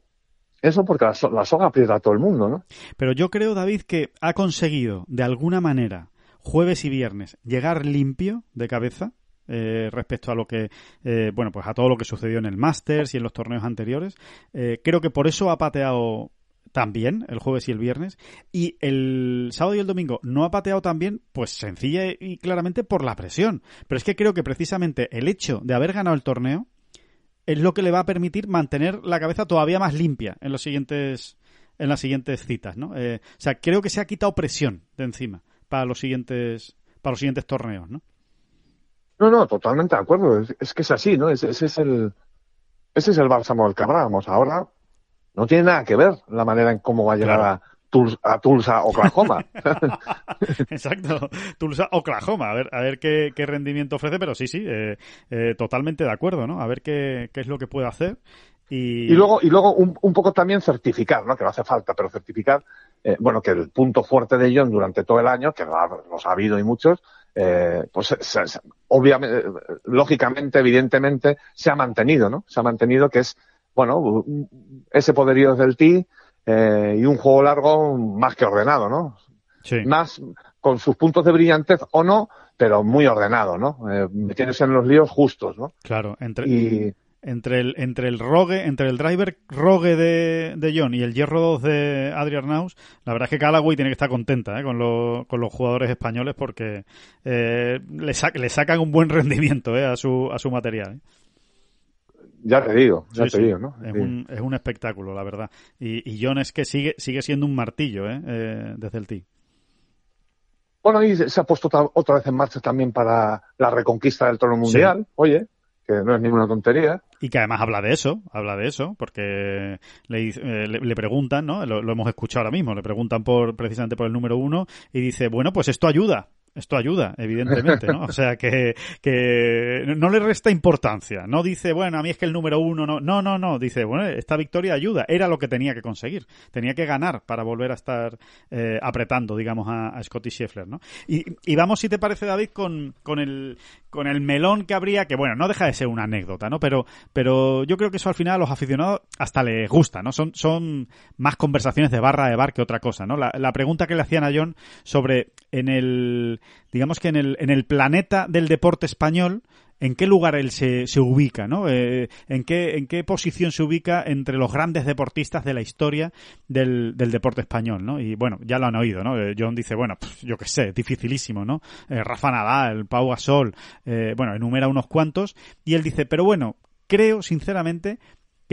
eso porque la, la soga aprieta a todo el mundo, ¿no? Pero yo creo, David, que ha conseguido, de alguna manera, jueves y viernes, llegar limpio de cabeza, eh, respecto a lo que, eh, bueno, pues a todo lo que sucedió en el Masters y en los torneos anteriores. Eh, creo que por eso ha pateado también el jueves y el viernes. Y el sábado y el domingo no ha pateado también, pues sencilla y claramente por la presión. Pero es que creo que precisamente el hecho de haber ganado el torneo es lo que le va a permitir mantener la cabeza todavía más limpia en los siguientes en las siguientes citas, ¿no? o sea, creo que se ha quitado presión de encima para los siguientes para los siguientes torneos, ¿no? No, no, totalmente de acuerdo. Es, que es así, ¿no? Ese, es el ese es el bálsamo del que hablábamos. Ahora no tiene nada que ver la manera en cómo va a llegar a, Tulsa, a Tulsa, Oklahoma. (laughs) Exacto, Tulsa, Oklahoma. A ver, a ver qué, rendimiento ofrece, pero sí, sí, eh, eh, totalmente de acuerdo, ¿no? A ver qué, qué es lo que puede hacer. Y... y, luego, y luego un, un, poco también certificar, ¿no? Que no hace falta, pero certificar, eh, bueno, que el punto fuerte de John durante todo el año, que los ha habido y muchos, eh, pues obviamente, lógicamente, evidentemente, se ha mantenido, ¿no? Se ha mantenido que es, bueno, ese poderío del ti eh, y un juego largo más que ordenado, ¿no? Sí. Más con sus puntos de brillantez o no, pero muy ordenado, ¿no? Eh, metiéndose en los líos justos, ¿no? Claro, entre... Y, entre el, entre el rogue, entre el driver rogue de, de John y el hierro 2 de Adrian Naus, la verdad es que Callaway tiene que estar contenta ¿eh? con, lo, con los jugadores españoles porque eh, le, le sacan un buen (laughs) rendimiento ¿eh? a, su, a su material. ¿eh? Ya te digo, ya Sí, te sí. digo, ¿no? Es, Sí. un, es un espectáculo, la verdad. Y, y John es que sigue, sigue siendo un martillo ¿eh? Eh, desde el tee. Bueno, y se ha puesto otra- otra vez en marcha también para la reconquista del trono mundial. Oye, que no es ninguna tontería. Y que además habla de eso, habla de eso, porque le, eh, le, le preguntan, ¿no? Lo, lo hemos escuchado ahora mismo, le preguntan por precisamente por el número uno y dice, bueno, pues esto ayuda. Esto ayuda, evidentemente, ¿no? O sea, que, que no le resta importancia. No dice, bueno, a mí es que el número uno no. No, no, no. Dice, bueno, esta victoria ayuda. Era lo que tenía que conseguir. Tenía que ganar para volver a estar eh, apretando, digamos, a, a Scotty Scheffler, ¿no? Y, y vamos, si te parece, David, con, con, el, con el melón que habría, que bueno, no deja de ser una anécdota, ¿no? Pero, pero yo creo que eso al final a los aficionados hasta les gusta, ¿no? Son, son más conversaciones de barra de bar que otra cosa, ¿no? La, la pregunta que le hacían a John sobre en el, digamos que en el, en el planeta del deporte español, en qué lugar él se, se ubica, ¿no? Eh, en, qué, ¿En qué posición se ubica entre los grandes deportistas de la historia del, del deporte español, ¿no? Y bueno, ya lo han oído, ¿no? Eh, John dice, bueno, pf, yo qué sé, dificilísimo, ¿no? Eh, Rafa Nadal, Pau Gasol, bueno, enumera unos cuantos, y él dice, pero bueno, creo sinceramente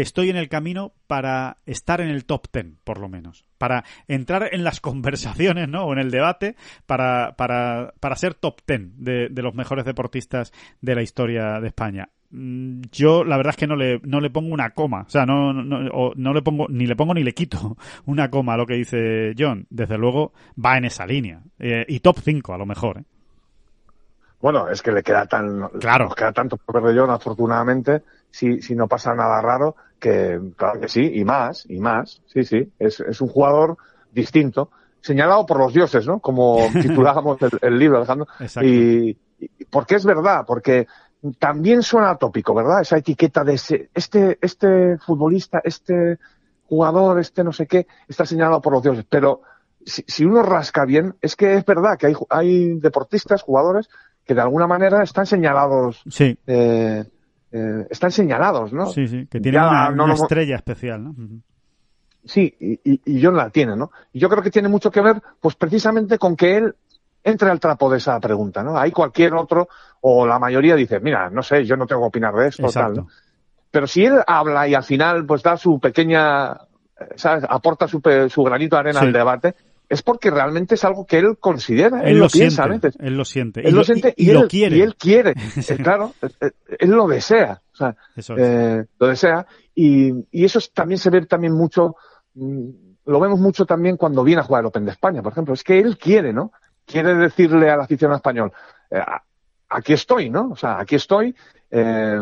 estoy en el camino para estar en el top ten, por lo menos. Para entrar en las (laughs) conversaciones, ¿no? O en el debate para, para, para ser top ten de, de los mejores deportistas de la historia de España. Mm, Yo, la verdad es que no le, no le pongo una coma. O sea, no, no, no le pongo, ni le pongo ni le quito (laughs) una coma a lo que dice John. Desde luego, va en esa línea. Eh, y top 5, a lo mejor, ¿eh? Bueno, es que le queda tan, Claro. nos queda tanto por ver de John, afortunadamente, si, si no pasa nada raro, que claro que sí, y más, y más, sí, sí, es, es un jugador distinto, señalado por los dioses, ¿no? Como (laughs) titulábamos el, el libro, Alejandro. Exacto. Y, y- porque es verdad, porque también suena tópico, ¿verdad? Esa etiqueta de ese, este, este futbolista, este jugador, este no sé qué, está señalado por los dioses. Pero si, si uno rasca bien, es que es verdad que hay, hay deportistas, jugadores, que de alguna manera están señalados, Sí. eh, eh, están señalados, ¿no? Sí, sí, que tiene Ya una, no una lo- estrella especial. Sí, y, y- y John la tiene, ¿no? Y yo creo que tiene mucho que ver, pues precisamente con que él entre al trapo de esa pregunta, ¿no? Hay cualquier otro, o la mayoría dice, mira, no sé, yo no tengo que opinar de esto, tal. Pero si él habla y al final, pues da su pequeña, ¿sabes? Aporta su, su granito de arena Sí. al debate, es porque realmente es algo que él considera, él, Él lo, lo piensa a siente, veces. él lo siente. Él y lo lo, siente y, y, y lo él, quiere. y él quiere. (laughs) Eh, claro, eh, eh, él lo desea, o sea, Eso es. eh, lo desea y, y eso es- también se ve también mucho, mm, lo vemos mucho también cuando viene a jugar el Open de España, por ejemplo, es que él quiere, ¿no? Quiere decirle al aficionado español, eh, a- aquí estoy, ¿no? O sea, aquí estoy, eh,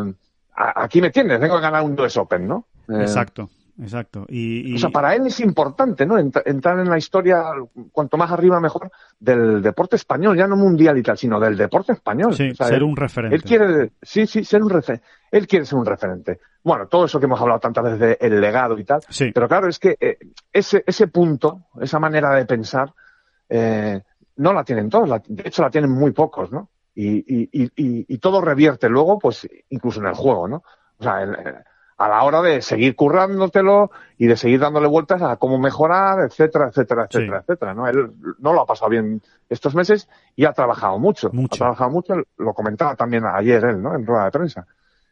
a- aquí me tienes, vengo a ganar un US Open, ¿no? Exacto, exacto. Y, y- o sea, para él es importante, ¿no? Ent- entrar en la historia, cuanto más arriba mejor, del deporte español, ya no mundial y tal, sino del deporte español. sí, O sea, ser él- un referente. él quiere, sí, sí, ser un referente. Él quiere ser un referente. Bueno, todo eso que hemos hablado tantas veces de el legado y tal. Sí. Pero claro, es que eh, ese, ese punto, esa manera de pensar, eh, no la tienen todos, la- de hecho la tienen muy pocos, ¿no? Y, y, y, todo revierte luego, pues, incluso en el juego, ¿no? O sea, en- en- a la hora de seguir currándotelo y de seguir dándole vueltas a cómo mejorar, etcétera, etcétera, etcétera, etcétera, ¿no? Él no lo ha pasado bien estos meses y ha trabajado mucho. Ha trabajado mucho, lo comentaba también ayer él, ¿no? En rueda de prensa.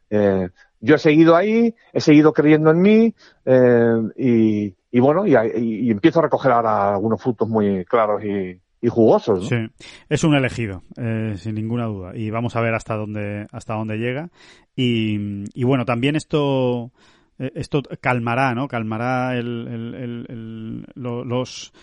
Eh, yo he seguido ahí, he seguido creyendo en mí eh, y, y bueno, y, y- y empiezo a recoger ahora algunos frutos muy claros y, y jugosos. ¿no? Sí, es un elegido, eh, sin ninguna duda. Y vamos a ver hasta dónde, hasta dónde llega. Y, y bueno, también esto, eh, esto calmará, ¿no? Calmará el, el- el- el- lo- los,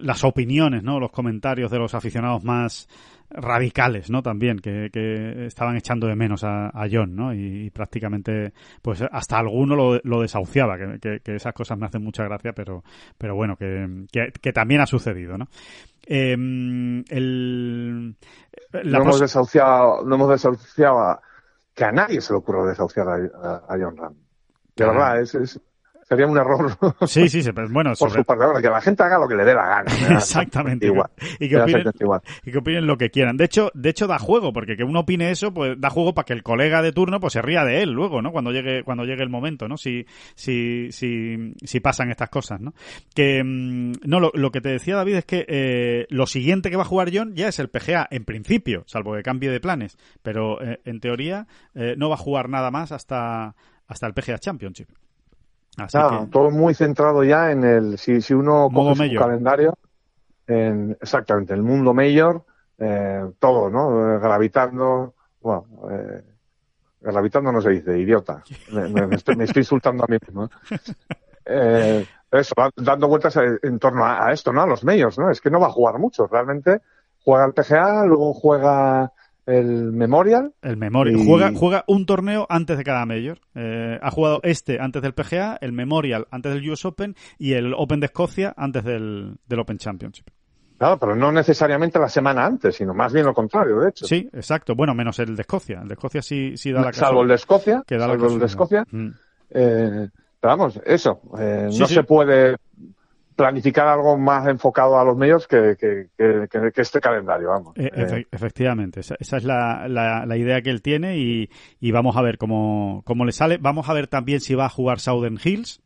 las opiniones, ¿no? Los comentarios de los aficionados más radicales, ¿no? También, que, que estaban echando de menos a, a John, ¿no? Y, y prácticamente, pues hasta alguno lo, lo desahuciaba, que, que- que esas cosas me hacen mucha gracia, pero, pero bueno, que, que, también ha sucedido, ¿no? Eh, el, la no, hemos desahuciado, no hemos desahuciado a, que a nadie se le ocurra desahuciar a, a- a John Ram. De verdad, es, es- sería un error. (laughs) Sí, sí, bueno, por su parte, ahora, que la gente haga lo que le dé la gana. (laughs) Exactamente. igual. Y que, opinen, exactamente igual. y que opinen lo que quieran. De hecho, de hecho da juego, porque que uno opine eso, pues da juego para que el colega de turno pues se ría de él luego, ¿no? Cuando llegue, cuando llegue el momento, ¿no? Si, si, si, si pasan estas cosas, ¿no? Que, mm, no, lo, lo que te decía David es que eh, lo siguiente que va a jugar John ya es el PGA, en principio, salvo que cambie de planes. Pero eh, en teoría eh, no va a jugar nada más hasta, hasta el PGA Championship. Así Claro, que, todo muy centrado ya en el, si, si uno coge su calendario, en, exactamente, el mundo mayor, eh, todo, ¿no? Eh, Gravitando, bueno, eh, gravitando no se dice, idiota. Me, estoy, me estoy insultando a mí mismo. ¿eh? (laughs) Eso, da- dando vueltas en torno a, a esto, ¿no? A los medios, ¿no? Es que no va a jugar mucho, realmente. Juega el PGA, luego juega el Memorial. El Memorial. Y- Juega, juega un torneo antes de cada Major. Eh, ha jugado este antes del PGA, el Memorial antes del US Open y el Open de Escocia antes del, del Open Championship. Claro, pero no necesariamente la semana antes, sino más bien lo contrario, de hecho. Sí, exacto. Bueno, menos el de Escocia. El de Escocia sí, sí da la Salvo el de Escocia, que da la salvo el de casualidad. Escocia. Mm. Eh, pero vamos, eso, eh, Sí, no sí. se puede planificar algo más enfocado a los medios que, que, que- que- que este calendario, vamos. Eh, Eh, efe- efectivamente, esa, esa es la, la- la idea que él tiene y, y vamos a ver cómo, cómo le sale. Vamos a ver también si va a jugar Southern Hills.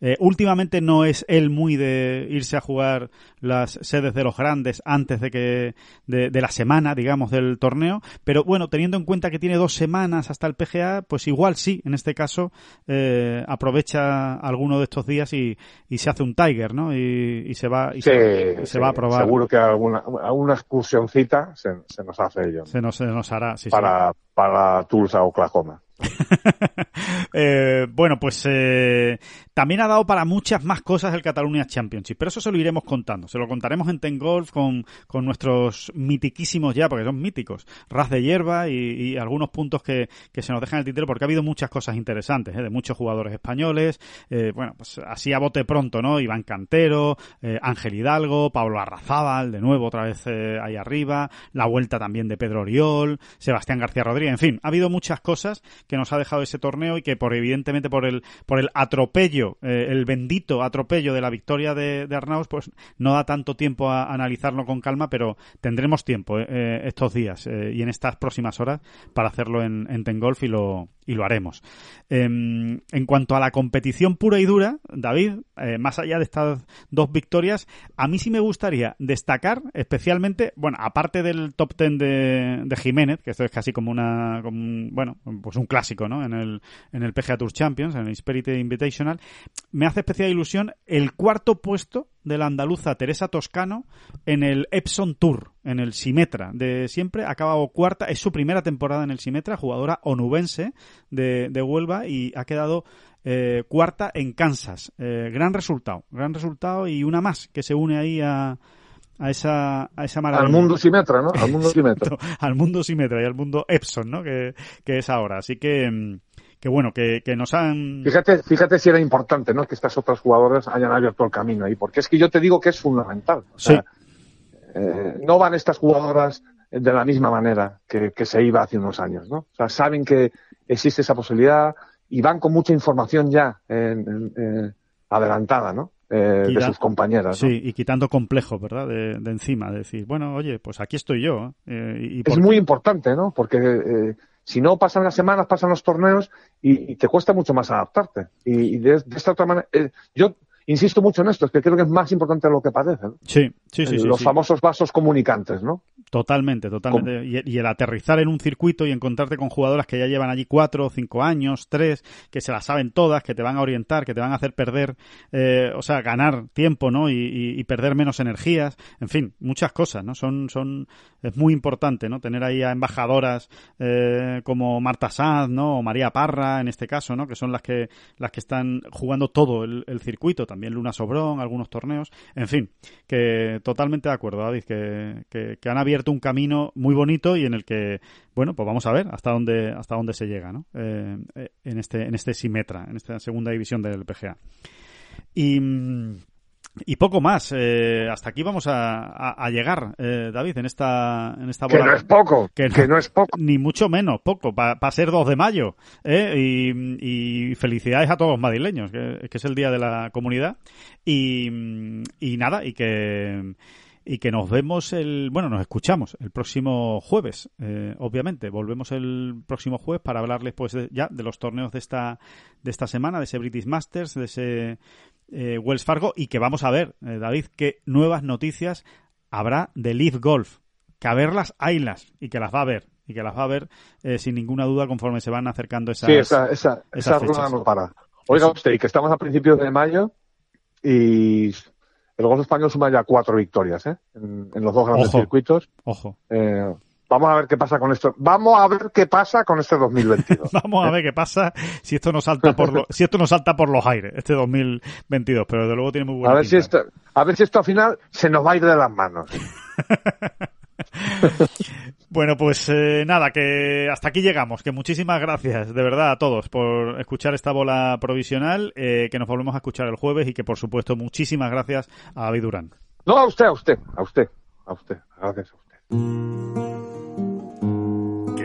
Eh, últimamente no es él muy de irse a jugar las sedes de los grandes antes de que de, de la semana, digamos, del torneo, pero bueno, teniendo en cuenta que tiene dos semanas hasta el PGA, pues igual sí, en este caso eh, aprovecha alguno de estos días y, y se hace un Tiger, ¿no? Y, y se va y sí, se, sí, va a probar. Seguro que alguna, alguna excursioncita se, se nos hace ello. Se nos, se nos hará, sí, sí. para, para Tulsa, Oklahoma. (laughs) Eh, bueno, pues eh, también ha dado para muchas más cosas el Catalunya Championship, pero eso se lo iremos contando. Se lo contaremos en Ten Golf con, con nuestros mitiquísimos ya, porque son míticos, ras de hierba y, y algunos puntos que, que se nos dejan en el tintero, porque ha habido muchas cosas interesantes, ¿eh? de muchos jugadores españoles. bueno, pues así a bote pronto, ¿no? Iván Cantero, Ángel Hidalgo, Pablo Arrazábal, de nuevo otra vez ahí arriba, la vuelta también de Pedro Oriol, Sebastián García Rodríguez, en fin, ha habido muchas cosas que nos ha dejado ese torneo y que por evidentemente por el por el atropello, eh, el bendito atropello de la victoria de, de Arnaus, pues no da tanto tiempo a, analizarlo con calma, pero tendremos tiempo eh, eh, estos días eh, y en estas próximas horas para hacerlo en, en Tengolf y lo y lo haremos. Em, en cuanto a la competición pura y dura, David, eh, más allá de estas dos victorias, a mí sí me gustaría destacar especialmente, bueno, aparte del top ten de, Jiménez, que esto es casi como una, un- bueno, pues un clásico, ¿no? En el, en el PGA Tour Champions, en el Spirit Invitational, me hace especial ilusión el cuarto puesto de la andaluza Teresa Toscano en el Epson Tour, en el Simetra de siempre, ha acabado cuarta, es su primera temporada en el Simetra, jugadora onubense de, de Huelva y ha quedado eh, cuarta en Kansas. Eh, gran resultado, gran resultado y una más que se une ahí a, a esa, a esa maravilla. Al mundo Simetra, ¿no? Al mundo (laughs) Simetra. al mundo Simetra y al mundo Epson, ¿no? Que, que es ahora. Así que, mm, que bueno, que, que nos han... Fíjate, fíjate si era importante, ¿no? Que estas otras jugadoras hayan abierto el camino ahí, porque es que yo te digo que es fundamental. O sea, eh, no van estas jugadoras de la misma manera que, que se iba hace unos años, ¿no? O sea, saben que existe esa posibilidad y van con mucha información ya en- en- eh, adelantada, ¿no? eh, de sus compañeras. ¿no? Sí, y quitando complejos, ¿verdad? De, de encima, de decir, bueno, oye, pues aquí estoy yo. eh, y Es muy importante, ¿no? Porque eh, si no pasan las semanas, pasan los torneos y, te cuesta mucho más adaptarte. Y, de esta otra manera, eh, yo insisto mucho en esto, es que creo que es más importante de lo que parece. ¿no? Sí, sí, sí. Sí, los sí. famosos vasos comunicantes, ¿no? Totalmente, totalmente. Y, y el aterrizar en un circuito y encontrarte con jugadoras que ya llevan allí cuatro, cinco años, tres, que se las saben todas, que te van a orientar, que te van a hacer perder, eh, o sea, ganar tiempo, ¿no? Y, y- y perder menos energías. En fin, muchas cosas, ¿no? Son, son, es muy importante, ¿no? Tener ahí a embajadoras eh, como Marta Sanz, ¿no? O María Parra, en este caso, ¿no? Que son las que, las que están jugando todo el, el circuito. También Luna Sobrón, algunos torneos. En fin, que totalmente de acuerdo, que, que, que han abierto un camino muy bonito y en el que, bueno, pues vamos a ver hasta dónde, hasta dónde se llega, ¿no? Eh, eh, en este, en este Simetra, en esta segunda división del PGA. Y, mm, y poco más. eh, hasta aquí vamos a, a- a llegar, eh, David, en esta, en esta Que bola- no es poco, que no es (laughs) poco. Ni mucho menos, poco, para ser 2 de mayo. ¿eh? Y, y felicidades a todos los madrileños, que, que es el Día de la Comunidad. Y, y nada, y que y que nos vemos el bueno nos escuchamos el próximo jueves eh, obviamente volvemos el próximo jueves para hablarles pues de- ya de los torneos de esta de esta semana de ese British Masters de ese eh, Wells Fargo y que vamos a ver eh, David qué nuevas noticias habrá de Leaf Golf que a verlas haylas y que las va a ver y que las va a ver eh, sin ninguna duda conforme se van acercando esas sí, esa, esa, esas esa rueda fechas. no para. Oiga usted, y que estamos a principios de mayo y el golf español suma ya cuatro victorias ¿eh? en, en los dos grandes Ojo. circuitos. ojo Eh, vamos a ver qué pasa con esto. Vamos a ver qué pasa con este (laughs) 2022. Vamos a ver qué pasa si esto no salta por lo- si esto no salta por los aires este 2022, pero desde luego tiene muy buena A ver si esto, a ver si esto al final se nos va a ir de las manos. (laughs) Bueno, pues eh, nada, que hasta aquí llegamos. Que muchísimas gracias, de verdad, a todos por escuchar esta bola provisional. eh, que nos volvemos a escuchar el jueves y que, por supuesto, muchísimas gracias a David Durán. No, a usted, a usted, a usted, a usted. Gracias a usted.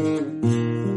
Mm-hmm.